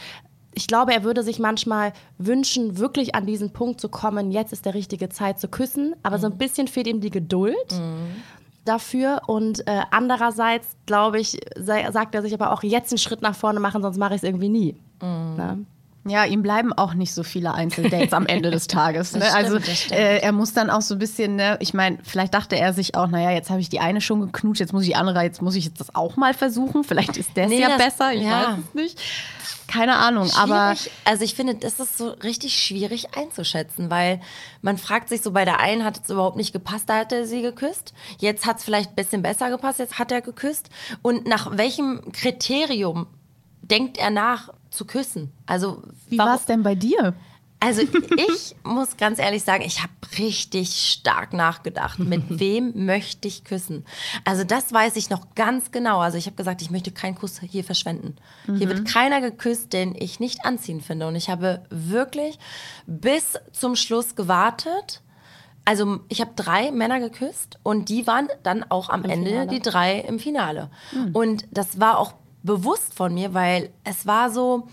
ich glaube, er würde sich manchmal wünschen, wirklich an diesen Punkt zu kommen, jetzt ist der richtige Zeit zu küssen, aber mhm. so ein mhm. bisschen fehlt ihm die Geduld. Mhm. Dafür und äh, andererseits, glaube ich, sagt er sich aber auch jetzt einen Schritt nach vorne machen, sonst mache ich es irgendwie nie. Mhm. Ja, ihm bleiben auch nicht so viele Einzeldates am Ende des Tages. Ne? Stimmt, also äh, er muss dann auch so ein bisschen, ne? ich meine, vielleicht dachte er sich auch, naja, jetzt habe ich die eine schon geknutscht, jetzt muss ich die andere, jetzt muss ich jetzt das auch mal versuchen. Vielleicht ist das nee, ja das, besser, ich ja. weiß es nicht. Keine Ahnung, schwierig. aber. Also ich finde, das ist so richtig schwierig einzuschätzen, weil man fragt sich so, bei der einen hat es überhaupt nicht gepasst, da hat er sie geküsst. Jetzt hat es vielleicht ein bisschen besser gepasst, jetzt hat er geküsst. Und nach welchem Kriterium denkt er nach zu küssen? Also wie war es denn bei dir? Also ich muss ganz ehrlich sagen, ich habe richtig stark nachgedacht, mit wem möchte ich küssen. Also das weiß ich noch ganz genau. Also ich habe gesagt, ich möchte keinen Kuss hier verschwenden. Mhm. Hier wird mhm. keiner geküsst, den ich nicht anziehen finde. Und ich habe wirklich bis zum Schluss gewartet. Also ich habe drei Männer geküsst und die waren dann auch am Im Ende Finale. die drei im Finale. Mhm. Und das war auch bewusst von mir, weil es war so,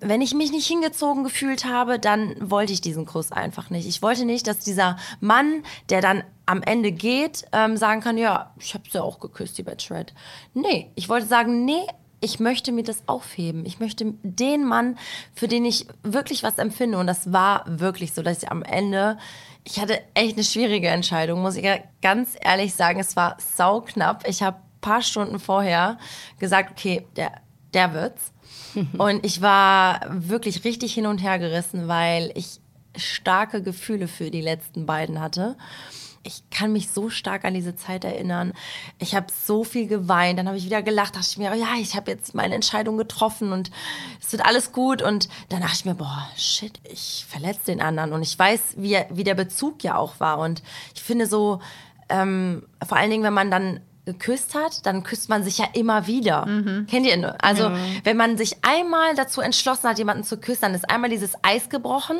wenn ich mich nicht hingezogen gefühlt habe, dann wollte ich diesen Kuss einfach nicht. Ich wollte nicht, dass dieser Mann, der dann am Ende geht, ähm, sagen kann, ja, ich habe sie auch geküsst, die Bachelorette. Nee, ich wollte sagen, nee, ich möchte mir das aufheben. Ich möchte den Mann, für den ich wirklich was empfinde. Und das war wirklich so, dass ich am Ende, ich hatte echt eine schwierige Entscheidung, muss ich ja ganz ehrlich sagen. Es war sauknapp. Ich habe paar Stunden vorher gesagt, okay, der, der wird's. Und ich war wirklich richtig hin und her gerissen, weil ich starke Gefühle für die letzten beiden hatte. Ich kann mich so stark an diese Zeit erinnern. Ich habe so viel geweint, dann habe ich wieder gelacht, dachte ich mir, ja, ich habe jetzt meine Entscheidung getroffen und es wird alles gut. Und dann dachte ich mir, boah, shit, ich verletze den anderen. Und ich weiß, wie, wie der Bezug ja auch war. Und ich finde so, ähm, vor allen Dingen, wenn man dann geküsst hat, dann küsst man sich ja immer wieder. Mhm. Kennt ihr? Also, ja. wenn man sich einmal dazu entschlossen hat, jemanden zu küssen, dann ist einmal dieses Eis gebrochen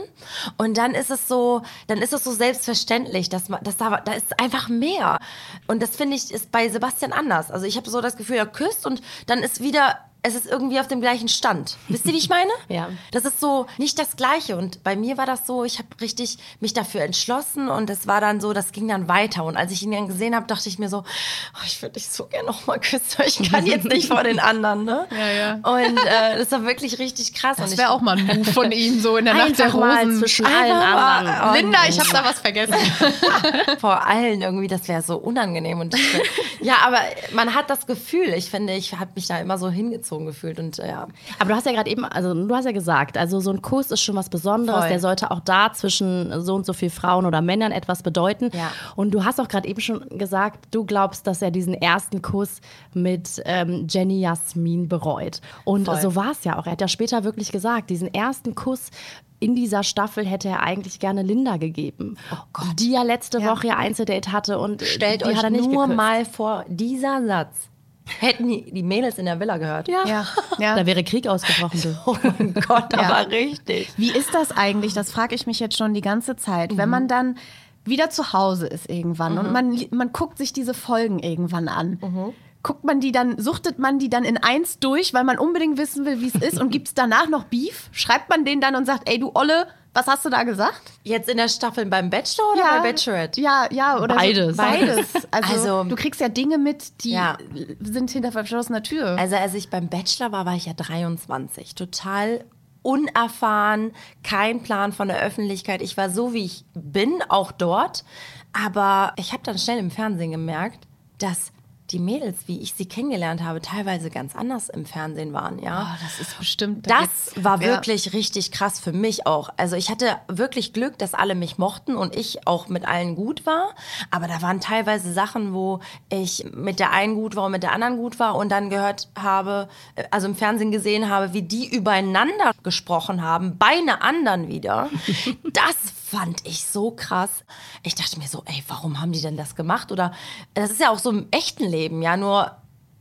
und dann ist es so, dann ist es so selbstverständlich, dass man, dass da, da ist einfach mehr. Und das finde ich ist bei Sebastian anders. Also, ich habe so das Gefühl, er küsst und dann ist wieder es ist irgendwie auf dem gleichen Stand. Wisst ihr, wie ich meine? ja. Das ist so nicht das Gleiche. Und bei mir war das so, ich habe richtig mich dafür entschlossen und es war dann so, das ging dann weiter. Und als ich ihn dann gesehen habe, dachte ich mir so, oh, ich würde dich so gerne noch mal küssen, ich kann jetzt nicht vor den anderen. Ne? Ja, ja. Und äh, das war wirklich richtig krass. Das wäre auch mal ein Move von ihm, so in der Nacht der Rosen. zwischen allen anderen. Linda, ich habe da was vergessen. vor allen irgendwie, das wäre so unangenehm. Und ja, aber man hat das Gefühl, ich finde, ich habe mich da immer so hingezogen hingezogen gefühlt und äh, ja. Aber du hast ja gerade eben, also du hast ja gesagt, also so ein Kuss ist schon was Besonderes, Voll. der sollte auch da zwischen so und so viel Frauen oder Männern etwas bedeuten. Ja. Und du hast auch gerade eben schon gesagt, du glaubst, dass er diesen ersten Kuss mit ähm, Jenny Jasmin bereut. Und Voll. so war es ja auch. Er hat ja später wirklich gesagt, diesen ersten Kuss in dieser Staffel hätte er eigentlich gerne Linda gegeben, oh die ja letzte ja. Woche ihr Einzeldate hatte und stellt die euch hat er nicht nur geküsst. mal vor dieser Satz Hätten die, die Mädels in der Villa gehört. Ja. ja. ja. Da wäre Krieg ausgebrochen. Du. Oh mein Gott, ja. aber richtig. Wie ist das eigentlich? Das frage ich mich jetzt schon die ganze Zeit. Mhm. Wenn man dann wieder zu Hause ist irgendwann mhm. und man, man guckt sich diese Folgen irgendwann an. Mhm. Guckt man die dann, suchtet man die dann in eins durch, weil man unbedingt wissen will, wie es ist und gibt es danach noch Beef? Schreibt man den dann und sagt, ey du Olle, was hast du da gesagt? Jetzt in der Staffel beim Bachelor oder ja, bei Bachelorette? Ja, ja, oder beides. So, beides. Also, also, du kriegst ja Dinge mit, die ja. sind hinter verschlossener Tür. Also als ich beim Bachelor war, war ich ja 23. Total unerfahren, kein Plan von der Öffentlichkeit. Ich war so, wie ich bin, auch dort. Aber ich habe dann schnell im Fernsehen gemerkt, dass die Mädels, wie ich sie kennengelernt habe, teilweise ganz anders im Fernsehen waren, ja. Oh, das ist bestimmt. Da das war wirklich ja. richtig krass für mich auch. Also ich hatte wirklich Glück, dass alle mich mochten und ich auch mit allen gut war. Aber da waren teilweise Sachen, wo ich mit der einen gut war und mit der anderen gut war und dann gehört habe, äh, also im Fernsehen gesehen habe, wie die übereinander gesprochen haben, bei einer anderen wieder. das fand ich so krass. Ich dachte mir so, ey, warum haben die denn das gemacht? Oder das ist ja auch so im echten Leben, ja, nur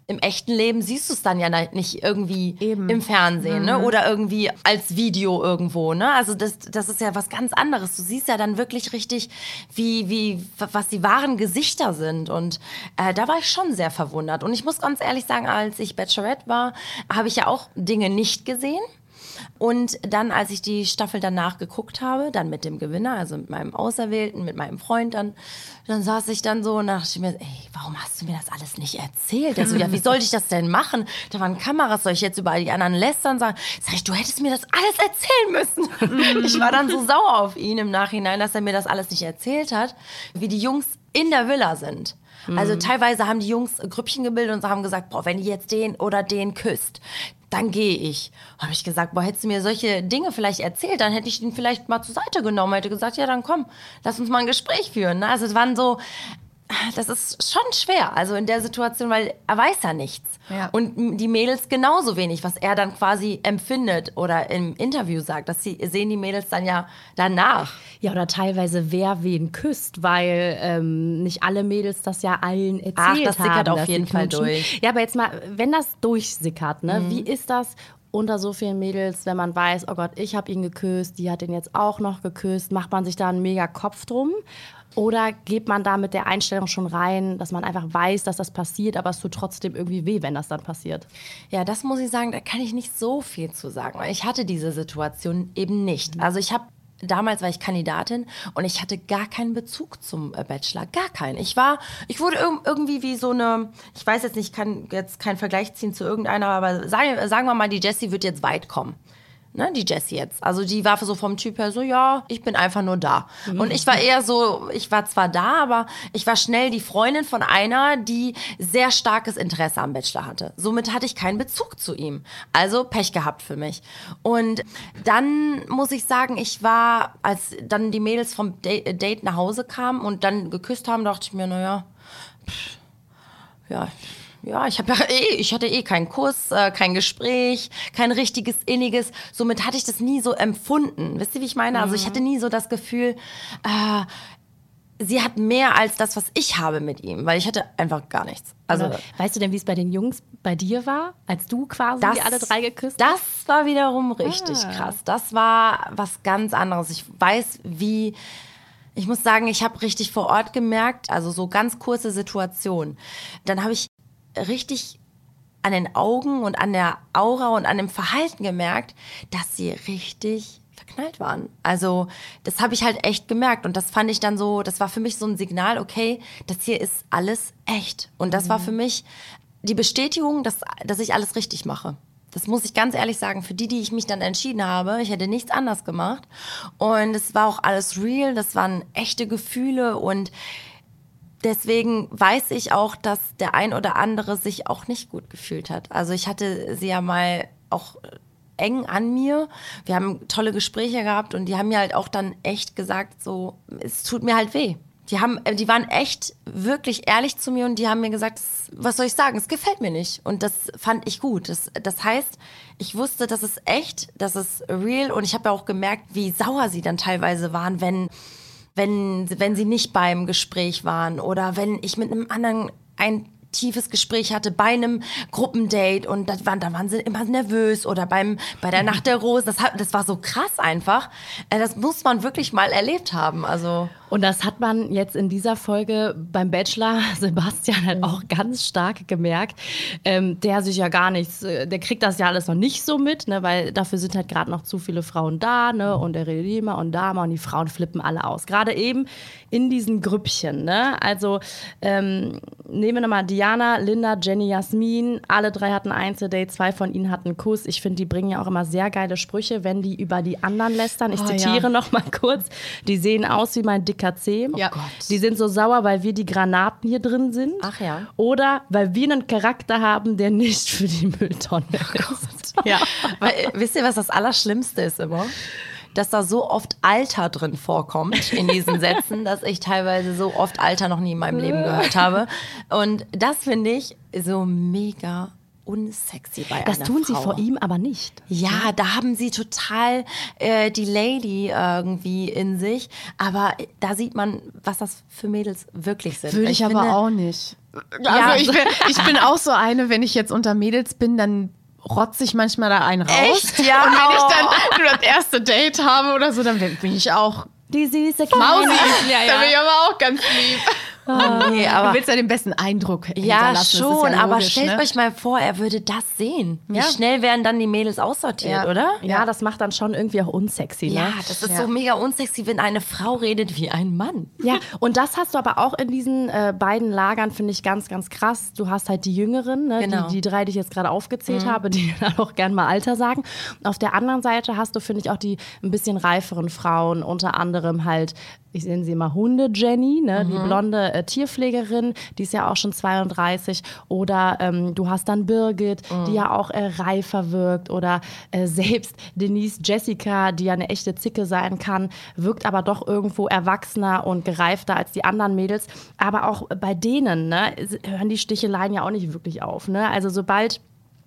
im echten Leben siehst du es dann ja nicht irgendwie Eben. im Fernsehen, ne? mhm. ne? Oder irgendwie als Video irgendwo, ne? Also das, das ist ja was ganz anderes. Du siehst ja dann wirklich richtig, wie, wie, was die wahren Gesichter sind. Und äh, da war ich schon sehr verwundert. Und ich muss ganz ehrlich sagen, als ich Bachelorette war, habe ich ja auch Dinge nicht gesehen. Und dann, als ich die Staffel danach geguckt habe, dann mit dem Gewinner, also mit meinem Auserwählten, mit meinem Freund, dann, dann saß ich dann so und dachte mir, ey, warum hast du mir das alles nicht erzählt? Also, ja, wie sollte ich das denn machen? Da waren Kameras, soll ich jetzt über die anderen lästern sagen? Sag ich, du hättest mir das alles erzählen müssen. ich war dann so sauer auf ihn im Nachhinein, dass er mir das alles nicht erzählt hat, wie die Jungs in der Villa sind. Also mhm. teilweise haben die Jungs Grüppchen gebildet und haben gesagt, boah, wenn ihr jetzt den oder den küsst, dann gehe ich. Habe ich gesagt, boah, hättest du mir solche Dinge vielleicht erzählt, dann hätte ich ihn vielleicht mal zur Seite genommen, hätte gesagt, ja, dann komm, lass uns mal ein Gespräch führen. Ne? Also es waren so, das ist schon schwer, also in der Situation, weil er weiß ja nichts. Ja. Und die Mädels genauso wenig, was er dann quasi empfindet oder im Interview sagt. Das sehen die Mädels dann ja danach. Ja, oder teilweise wer wen küsst, weil ähm, nicht alle Mädels das ja allen erzählt haben. Ach, das sickert auf jeden Fall durch. Ja, aber jetzt mal, wenn das durchsickert, ne, mhm. wie ist das unter so vielen Mädels, wenn man weiß, oh Gott, ich habe ihn geküsst, die hat ihn jetzt auch noch geküsst, macht man sich da einen mega Kopf drum? Oder geht man da mit der Einstellung schon rein, dass man einfach weiß, dass das passiert, aber es tut trotzdem irgendwie weh, wenn das dann passiert? Ja, das muss ich sagen, da kann ich nicht so viel zu sagen, weil ich hatte diese Situation eben nicht. Also ich habe damals war ich Kandidatin und ich hatte gar keinen Bezug zum äh, Bachelor, gar keinen. Ich war, ich wurde irgendwie wie so eine, ich weiß jetzt nicht, ich kann jetzt keinen Vergleich ziehen zu irgendeiner, aber sagen, sagen wir mal, die Jessie wird jetzt weit kommen ne, die Jessie jetzt. Also die war so vom Typ her so, ja, ich bin einfach nur da. Mhm. Und ich war eher so, ich war zwar da, aber ich war schnell die Freundin von einer, die sehr starkes Interesse am Bachelor hatte. Somit hatte ich keinen Bezug zu ihm. Also Pech gehabt für mich. Und dann muss ich sagen, ich war, als dann die Mädels vom Date nach Hause kamen und dann geküsst haben, dachte ich mir, naja, ja, ja, ich habe ja eh, ich hatte eh keinen Kuss, äh, kein Gespräch, kein richtiges inniges. Somit hatte ich das nie so empfunden. Wisst ihr, wie ich meine? Also ich hatte nie so das Gefühl, äh, sie hat mehr als das, was ich habe mit ihm, weil ich hatte einfach gar nichts. Also Oder weißt du denn, wie es bei den Jungs bei dir war, als du quasi das, alle drei geküsst hast? Das war wiederum richtig ah. krass. Das war was ganz anderes. Ich weiß, wie ich muss sagen, ich habe richtig vor Ort gemerkt, also so ganz kurze Situationen. Dann habe ich richtig an den Augen und an der Aura und an dem Verhalten gemerkt, dass sie richtig verknallt waren. Also das habe ich halt echt gemerkt und das fand ich dann so, das war für mich so ein Signal, okay, das hier ist alles echt. Und das mhm. war für mich die Bestätigung, dass, dass ich alles richtig mache. Das muss ich ganz ehrlich sagen, für die, die ich mich dann entschieden habe, ich hätte nichts anders gemacht. Und es war auch alles real, das waren echte Gefühle und deswegen weiß ich auch, dass der ein oder andere sich auch nicht gut gefühlt hat. Also ich hatte sie ja mal auch eng an mir. Wir haben tolle Gespräche gehabt und die haben mir halt auch dann echt gesagt, so, es tut mir halt weh. Die haben, die waren echt wirklich ehrlich zu mir und die haben mir gesagt, was soll ich sagen, es gefällt mir nicht. Und das fand ich gut. Das, das heißt, ich wusste, das ist echt, das ist real und ich habe ja auch gemerkt, wie sauer sie dann teilweise waren, wenn wenn, wenn sie nicht beim Gespräch waren oder wenn ich mit einem anderen ein tiefes Gespräch hatte bei einem Gruppendate und das waren, da waren sie immer nervös oder beim, bei der Nacht der Rose. Das, das war so krass einfach. Äh, das muss man wirklich mal erlebt haben. Also. Und das hat man jetzt in dieser Folge beim Bachelor Sebastian halt auch ganz stark gemerkt. Ähm, der sich ja gar nichts, äh, der kriegt das ja alles noch nicht so mit, ne, weil dafür sind halt gerade noch zu viele Frauen da, ne, und der redet immer und da mal und die Frauen flippen alle aus. Gerade eben in diesen Grüppchen, ne. Also ähm, nehmen wir nochmal Diana, Linda, Jenny, Jasmin. Alle drei hatten Einzeldate, zwei von ihnen hatten Kuss. Ich finde, die bringen ja auch immer sehr geile Sprüche, wenn die über die anderen lästern. Ich oh, zitiere ja. noch mal kurz. Die sehen aus wie mein dick KC. Ja. Gott. Die sind so sauer, weil wir die Granaten hier drin sind. Ach ja. Oder weil wir einen Charakter haben, der nicht für die Mülltonne ist. Ja. Weil, äh, wisst ihr, was das Allerschlimmste ist immer? Dass da so oft Alter drin vorkommt in diesen Sätzen, dass ich teilweise so oft Alter noch nie in meinem Leben gehört habe. Und das finde ich so mega unsexy bei Das einer tun sie Frau. vor ihm aber nicht. Ja, da haben sie total äh, die Lady irgendwie in sich. Aber da sieht man, was das für Mädels wirklich sind. Würde ich, aber finde- auch nicht. Ja. Also ich bin, ich bin auch so eine, wenn ich jetzt unter Mädels bin, dann rotze ich manchmal da einen raus. Echt? Ja. Und wenn ich dann nur das erste Date habe oder so, dann bin ich auch Die süße Mausi. Kleine. Da bin ich aber auch ganz lieb. Nee, aber du willst ja den besten Eindruck Ja, schon, ja aber logisch, stellt ne? euch mal vor, er würde das sehen. Wie Ja. schnell werden dann die Mädels aussortiert, Ja. oder? Ja, das macht dann schon irgendwie auch unsexy. Ne? Ja, das ist Ja. so mega unsexy, wenn eine Frau redet wie ein Mann. Ja, und das hast du aber auch in diesen äh, beiden Lagern, finde ich ganz, ganz krass. Du hast halt die Jüngeren, ne? Genau. die, die drei, die ich jetzt gerade aufgezählt habe, die dann auch gern mal Alter sagen. Auf der anderen Seite hast du, finde ich, auch die ein bisschen reiferen Frauen, unter anderem halt, ich nenne sie mal Hunde Jenny, ne? die blonde äh, Tierpflegerin, die ist ja auch schon 32. Oder ähm, du hast dann Birgit, die ja auch äh, reifer wirkt. Oder äh, selbst Denise Jessica, die ja eine echte Zicke sein kann, wirkt aber doch irgendwo erwachsener und gereifter als die anderen Mädels. Aber auch bei denen ne, hören die Sticheleien ja auch nicht wirklich auf. Ne? Also sobald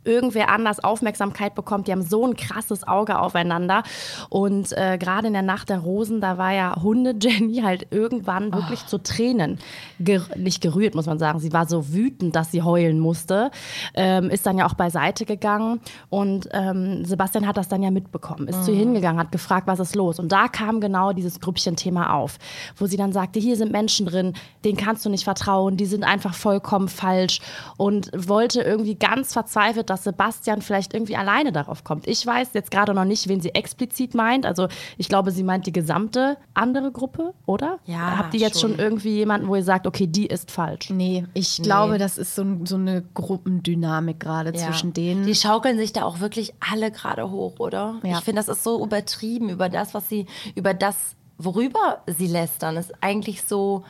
irgendwer anders Aufmerksamkeit bekommt. Die haben so ein krasses Auge aufeinander. Und äh, gerade in der Nacht der Rosen, da war ja Hunde Jenny halt irgendwann wirklich zu Tränen. Ger nicht gerührt, muss man sagen. Sie war so wütend, dass sie heulen musste. Ähm, ist dann ja auch beiseite gegangen. Und ähm, Sebastian hat das dann ja mitbekommen. Ist zu ihr hingegangen, hat gefragt, was ist los. Und da kam genau dieses Grüppchen-Thema auf, wo sie dann sagte, hier sind Menschen drin, denen kannst du nicht vertrauen, die sind einfach vollkommen falsch. Und wollte irgendwie ganz verzweifelt, dass Sebastian vielleicht irgendwie alleine darauf kommt. Ich weiß jetzt gerade noch nicht, wen sie explizit meint. Also ich glaube, sie meint die gesamte andere Gruppe, oder? Ja, Habt ihr jetzt schon, schon. irgendwie jemanden, wo ihr sagt, okay, die ist falsch? Nee, ich glaube, das ist so, so eine Gruppendynamik gerade zwischen denen. Die schaukeln sich da auch wirklich alle gerade hoch, oder? Ja. Ich finde, das ist so übertrieben über das, was sie, über das, worüber sie lästern, ist eigentlich so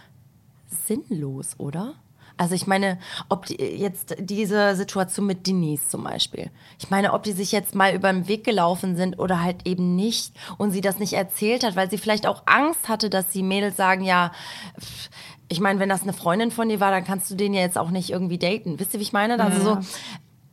sinnlos, oder? Also ich meine, ob die, jetzt diese Situation mit Denise zum Beispiel. Ich meine, ob die sich jetzt mal über den Weg gelaufen sind oder halt eben nicht und sie das nicht erzählt hat, weil sie vielleicht auch Angst hatte, dass die Mädels sagen, ja, pff, ich meine, wenn das eine Freundin von dir war, dann kannst du den ja jetzt auch nicht irgendwie daten. Wisst ihr, wie ich meine? Also so,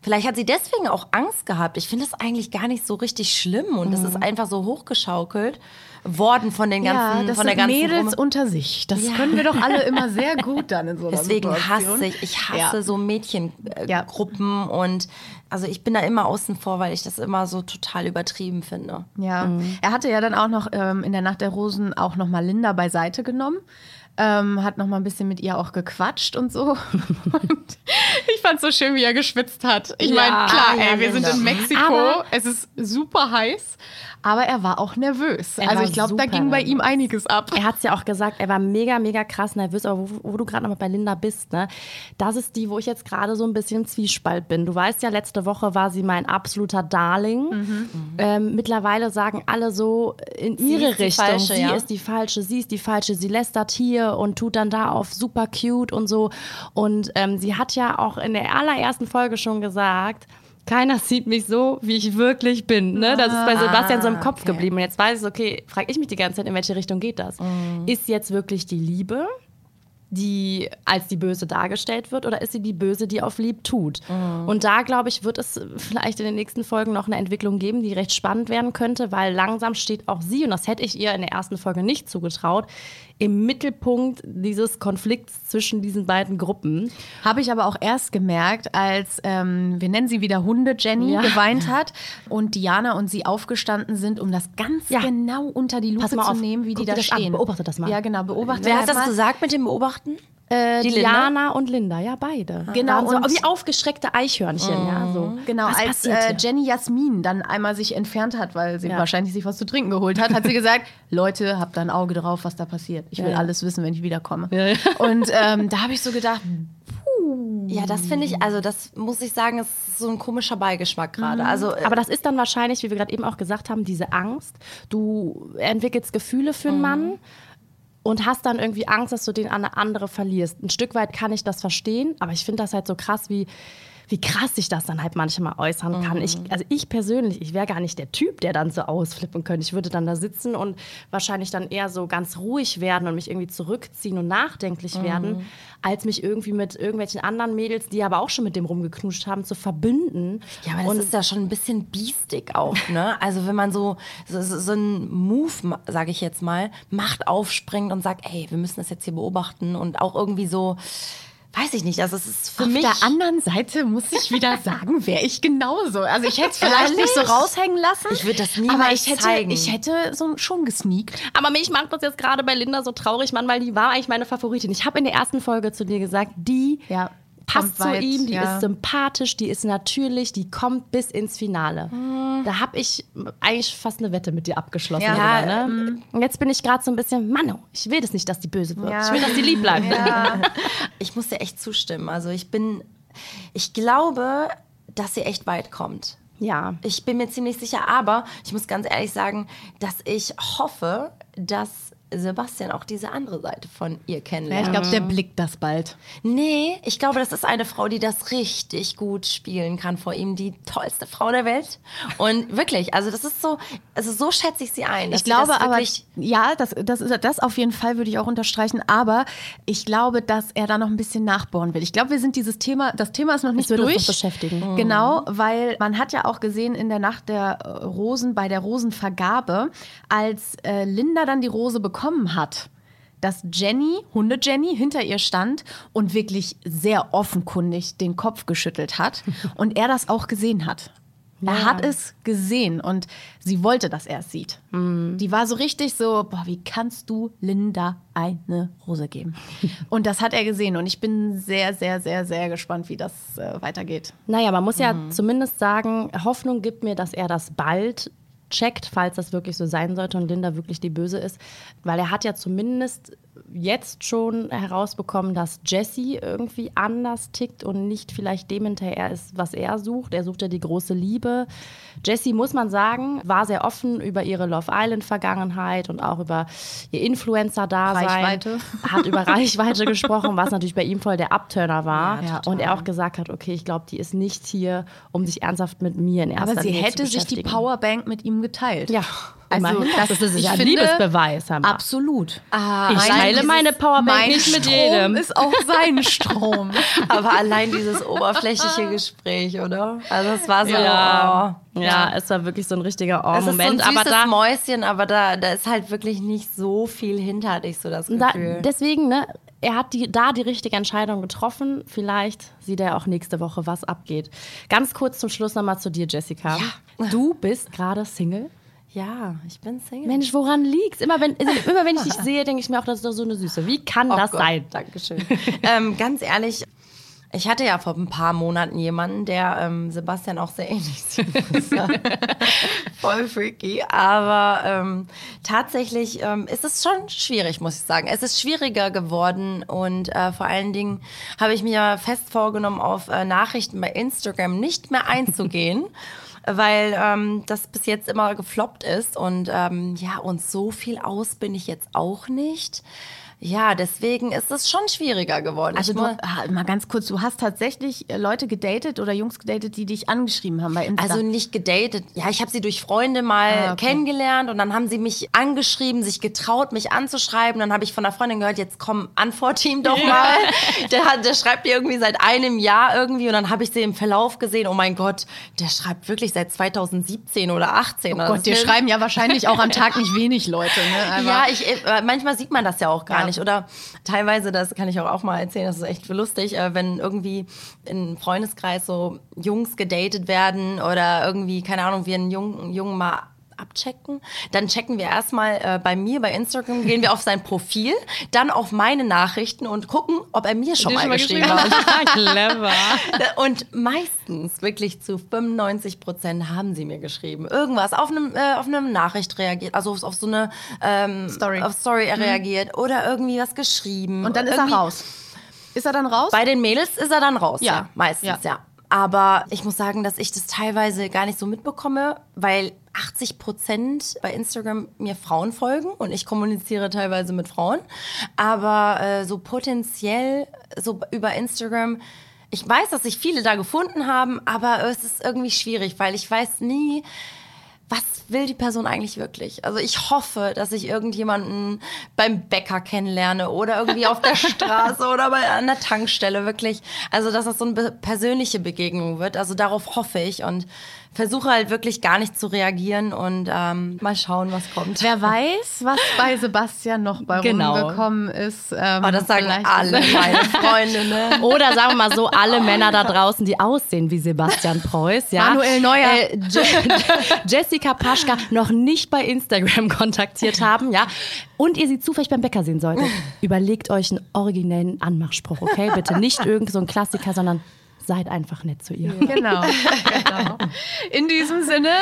Vielleicht hat sie deswegen auch Angst gehabt. Ich finde das eigentlich gar nicht so richtig schlimm und es ist einfach so hochgeschaukelt worden von den ganzen, ja, das von der sind ganzen Mädels Gruppe. unter sich. Das können wir doch alle immer sehr gut dann in so einer Deswegen Situation. hasse ich, ich hasse Ja. so Mädchengruppen Ja. äh, und also ich bin da immer außen vor, weil ich das immer so total übertrieben finde. Ja, er hatte ja dann auch noch ähm, in der Nacht der Rosen auch noch mal Linda beiseite genommen. Ähm, hat noch mal ein bisschen mit ihr auch gequatscht und so. Und ich fand so schön, wie er geschwitzt hat. Ich Ja, meine, klar, ja, ey, wir sind in Mexiko, Aber- es ist super heiß, aber er war auch nervös. Er also ich glaube, da ging bei nervös. ihm einiges ab. Er hat es ja auch gesagt, er war mega, mega krass nervös. Aber wo, wo du gerade noch mal bei Linda bist, ne? Das ist die, wo ich jetzt gerade so ein bisschen im Zwiespalt bin. Du weißt ja, letzte Woche war sie mein absoluter Darling. Ähm, mittlerweile sagen alle so in ihre ist die Richtung, Falsche, sie ja. ist die falsche, sie ist die falsche, sie lästert hier und tut dann da auf super cute und so. Und ähm, sie hat ja auch in der allerersten Folge schon gesagt, keiner sieht mich so, wie ich wirklich bin. Ne? Das ist bei Sebastian so im Kopf geblieben. Und jetzt weiß ich, okay, frage ich mich die ganze Zeit, in welche Richtung geht das? Ist jetzt wirklich die Liebe, die als die Böse dargestellt wird, oder ist sie die Böse, die auf lieb tut? Und da, glaube ich, wird es vielleicht in den nächsten Folgen noch eine Entwicklung geben, die recht spannend werden könnte, weil langsam steht auch sie, und das hätte ich ihr in der ersten Folge nicht zugetraut, im Mittelpunkt dieses Konflikts zwischen diesen beiden Gruppen. Habe ich aber auch erst gemerkt, als ähm, wir nennen sie wieder Hunde Jenny Ja. geweint hat und Diana und sie aufgestanden sind, um das ganz Ja. genau unter die Lupe zu auf. nehmen, wie Guck die da das an. stehen. Beobachte das mal. Ja, genau, beobachte Wer hat das mal. gesagt mit dem Beobachten? Äh, Die Linda? Diana und Linda, ja, beide. Genau, Waren so und- wie aufgeschreckte Eichhörnchen, ja, so. Genau, Was als äh? Jenny Jasmin dann einmal sich entfernt hat, weil sie Ja. wahrscheinlich sich was zu trinken geholt hat, hat sie gesagt, Leute, habt da ein Auge drauf, was da passiert. Ich will Ja, ja. alles wissen, wenn ich wiederkomme. Ja, ja. Und ähm, da habe ich so gedacht, Ja, das finde ich, also das muss ich sagen, ist so ein komischer Beigeschmack gerade. Also äh, Aber das ist dann wahrscheinlich, wie wir gerade eben auch gesagt haben, diese Angst. Du entwickelst Gefühle für einen Mann. Und hast dann irgendwie Angst, dass du den an eine andere verlierst. Ein Stück weit kann ich das verstehen, aber ich finde das halt so krass, wie wie krass sich das dann halt manchmal äußern kann. Ich, also ich persönlich, ich wäre gar nicht der Typ, der dann so ausflippen könnte. Ich würde dann da sitzen und wahrscheinlich dann eher so ganz ruhig werden und mich irgendwie zurückziehen und nachdenklich werden, als mich irgendwie mit irgendwelchen anderen Mädels, die aber auch schon mit dem rumgeknuscht haben, zu verbünden. Ja, aber das und ist ja schon ein bisschen biestig auch, ne? Also wenn man so, so, so so einen Move, sage ich jetzt mal, macht, aufspringt und sagt, ey, wir müssen das jetzt hier beobachten und auch irgendwie so, weiß ich nicht, also es ist für Auf mich... der anderen Seite muss ich wieder sagen, wäre ich genauso. Also ich hätte es vielleicht nicht so raushängen lassen. Ich würde das aber niemals ich hätte, zeigen. Ich hätte so schon gesneakt. Aber mich macht das jetzt gerade bei Linda so traurig, Mann, weil die war eigentlich meine Favoritin. Ich habe in der ersten Folge zu dir gesagt, die Ja, passt zu weit, ihm, die ja. ist sympathisch, die ist natürlich, die kommt bis ins Finale. Da habe ich eigentlich fast eine Wette mit dir abgeschlossen. Ja. Ja, ne? Und jetzt bin ich gerade so ein bisschen, Mano, ich will das nicht, dass die böse wird. Ja. Ich will, dass die lieb bleibt. Ich muss dir echt zustimmen. Also ich bin, ich glaube, dass sie echt weit kommt. Ja. Ich bin mir ziemlich sicher, aber ich muss ganz ehrlich sagen, dass ich hoffe, dass Sebastian auch diese andere Seite von ihr Ja, kennenlernt. ich glaube, der blickt das bald. Nee, ich glaube, das ist eine Frau, die das richtig gut spielen kann vor ihm. Die tollste Frau der Welt. Und wirklich, also das ist so, also so schätze ich sie ein. Ich glaube aber, ja, das, das, ist- das auf jeden Fall würde ich auch unterstreichen. Aber ich glaube, dass er da noch ein bisschen nachbohren will. Ich glaube, wir sind dieses Thema, das Thema ist noch nicht uns durch. noch beschäftigen. Genau, weil man hat ja auch gesehen in der Nacht der Rosen, bei der Rosenvergabe, als äh, Linda dann die Rose bekommen hat, dass Jenny, Hunde Jenny, hinter ihr stand und wirklich sehr offenkundig den Kopf geschüttelt hat und er das auch gesehen hat. Er hat es gesehen und sie wollte, dass er es sieht. Die war so richtig so, boah, wie kannst du Linda eine Rose geben? Und das hat er gesehen und ich bin sehr, sehr, sehr, sehr gespannt, wie das äh, weitergeht. Naja, man muss ja Mhm. zumindest sagen, Hoffnung gibt mir, dass er das bald checkt, falls das wirklich so sein sollte und Linda wirklich die Böse ist. Weil er hat ja zumindest jetzt schon herausbekommen, dass Jesse irgendwie anders tickt und nicht vielleicht dem hinterher ist, was er sucht. Er sucht ja die große Liebe. Jessie, muss man sagen, war sehr offen über ihre Love Island-Vergangenheit und auch über ihr Influencer-Dasein. Reichweite. Hat über Reichweite gesprochen, was natürlich bei ihm voll der Abturner war. Ja, und er auch gesagt hat, okay, ich glaube, die ist nicht hier, um sich ernsthaft mit mir in erster Aber sie Linie hätte zu sich die beschäftigen. Ja mit ihm geteilt. Ja, Also, das- das, ist ja ein Liebesbeweis. Hammer. Absolut. Ah, ich teile dieses- meine Powerbank mein nicht mit Strom jedem. ist auch sein Strom. Aber allein dieses oberflächliche Gespräch, oder? Also es war so, ja. oh. ja, es war wirklich so ein richtiger Es ist so ein Oh-Moment. süßes aber da, Mäuschen, aber da, da ist halt wirklich nicht so viel hinter, hatte ich so das da, Gefühl. deswegen, ne, er hat die, da die richtige Entscheidung getroffen. Vielleicht sieht er auch nächste Woche, was abgeht. Ganz kurz zum Schluss nochmal zu dir, Jessica. Du bist gerade Single. Ja, ich bin Single. Mensch, woran liegt's? Immer wenn, also immer wenn ich dich sehe, denke ich mir auch, das ist doch so eine Süße. Wie kann Oh das Gott, sein? Dankeschön. ähm, ganz ehrlich, ich hatte ja vor ein paar Monaten jemanden, der ähm, Sebastian auch sehr ähnlich sieht. Voll freaky. Aber ähm, tatsächlich ähm, ist es schon schwierig, muss ich sagen. Es ist schwieriger geworden und äh, vor allen Dingen habe ich mir fest vorgenommen, auf äh, Nachrichten bei Instagram nicht mehr einzugehen. Weil ähm, das bis jetzt immer gefloppt ist und ähm, ja, und so viel aus bin ich jetzt auch nicht. Ja, deswegen ist es schon schwieriger geworden. Also du, ah, mal ganz kurz, du hast tatsächlich äh, Leute gedatet oder Jungs gedatet, die dich angeschrieben haben bei Insta. Also nicht gedatet. Ja, ich habe sie durch Freunde mal Ah, okay. kennengelernt und dann haben sie mich angeschrieben, sich getraut, mich anzuschreiben. Dann habe ich von einer Freundin gehört, jetzt komm, antworte ihm doch mal. Der, hat, der schreibt mir irgendwie seit einem Jahr irgendwie und dann habe ich sie im Verlauf gesehen. Oh mein Gott, der schreibt wirklich seit 2017 oder 18. oh Gott, dir schreiben ja wahrscheinlich auch am Tag nicht wenig Leute. Ne? Ja, ich, äh, manchmal sieht man das ja auch gar Ja. Nicht. Oder teilweise, das kann ich auch, auch mal erzählen, das ist echt lustig, äh, wenn irgendwie im Freundeskreis so Jungs gedatet werden oder irgendwie, keine Ahnung, wir einen Jungen, Jungen mal abchecken, dann checken wir erstmal äh, bei mir bei Instagram, gehen wir auf sein Profil, dann auf meine Nachrichten und gucken, ob er mir schon, mal, geschrieben hat. Clever. Und meistens, wirklich zu 95 Prozent, haben sie mir geschrieben. Irgendwas auf einem äh, auf einem Nachricht reagiert, also auf so eine ähm, Story. auf Story reagiert oder irgendwie was geschrieben. Und dann ist er raus. Ist er dann raus? Bei den Mädels ist er dann raus, ja, Ja. meistens, ja. Ja. Aber ich muss sagen, dass ich das teilweise gar nicht so mitbekomme, weil 80 Prozent bei Instagram mir Frauen folgen und ich kommuniziere teilweise mit Frauen. Aber äh, so potenziell, so über Instagram, ich weiß, dass sich viele da gefunden haben, aber es ist irgendwie schwierig, weil ich weiß nie, was will die Person eigentlich wirklich? Also ich hoffe, dass ich irgendjemanden beim Bäcker kennenlerne oder irgendwie auf der Straße oder bei an der Tankstelle wirklich. Also dass das so eine persönliche Begegnung wird. Also darauf hoffe ich und versuche halt wirklich gar nicht zu reagieren und ähm, mal schauen, was kommt. Wer weiß, was bei Sebastian noch bei genau. rumgekommen ist. Ähm, oh, das sagen alle meine Freunde. Ne? Oder sagen wir mal so, alle Männer da draußen, die aussehen wie Sebastian Preuß. Ja? Manuel Neuer. Äh, Je Jessica Paschka noch nicht bei Instagram kontaktiert haben, ja, und ihr sie zufällig beim Bäcker sehen solltet, überlegt euch einen originellen Anmachspruch, okay? Bitte nicht irgend so ein Klassiker, sondern seid einfach nett zu ihr. Genau. genau. In diesem Sinne,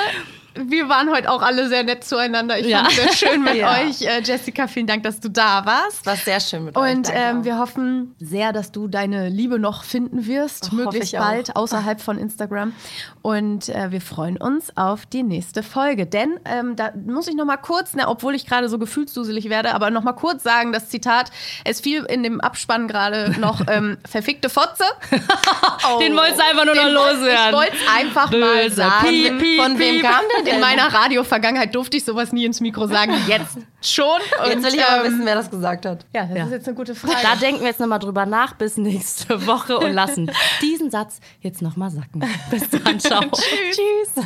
wir waren heute auch alle sehr nett zueinander. Ich ja. fand es sehr schön mit ja. euch. Äh, Jessica, vielen Dank, dass du da warst. War sehr schön mit euch. Und ähm, wir hoffen sehr, dass du deine Liebe noch finden wirst, oh, möglichst bald, auch. außerhalb von Instagram. Und äh, wir freuen uns auf die nächste Folge. Denn ähm, da muss ich noch mal kurz, na, obwohl ich gerade so gefühlsduselig werde, aber noch mal kurz sagen, das Zitat, es fiel in dem Abspann gerade noch ähm, verfickte Fotze. oh. Den wolltest du einfach nur noch loswerden. Ich wollte es einfach Böse. mal sagen. Piep, piep, Von wem kam der in meiner Radio-Vergangenheit durfte ich sowas nie ins Mikro sagen. Jetzt schon. Und, jetzt will ich aber ähm, wissen, wer das gesagt hat. Ja, das ja. ist jetzt eine gute Frage. Da denken wir jetzt nochmal drüber nach bis nächste Woche und lassen diesen Satz jetzt nochmal sacken. Bis dann, ciao. Tschüss. Tschüss.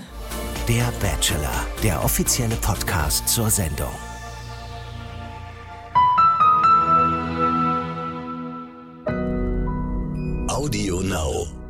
Der Bachelor, der offizielle Podcast zur Sendung. Audio Now.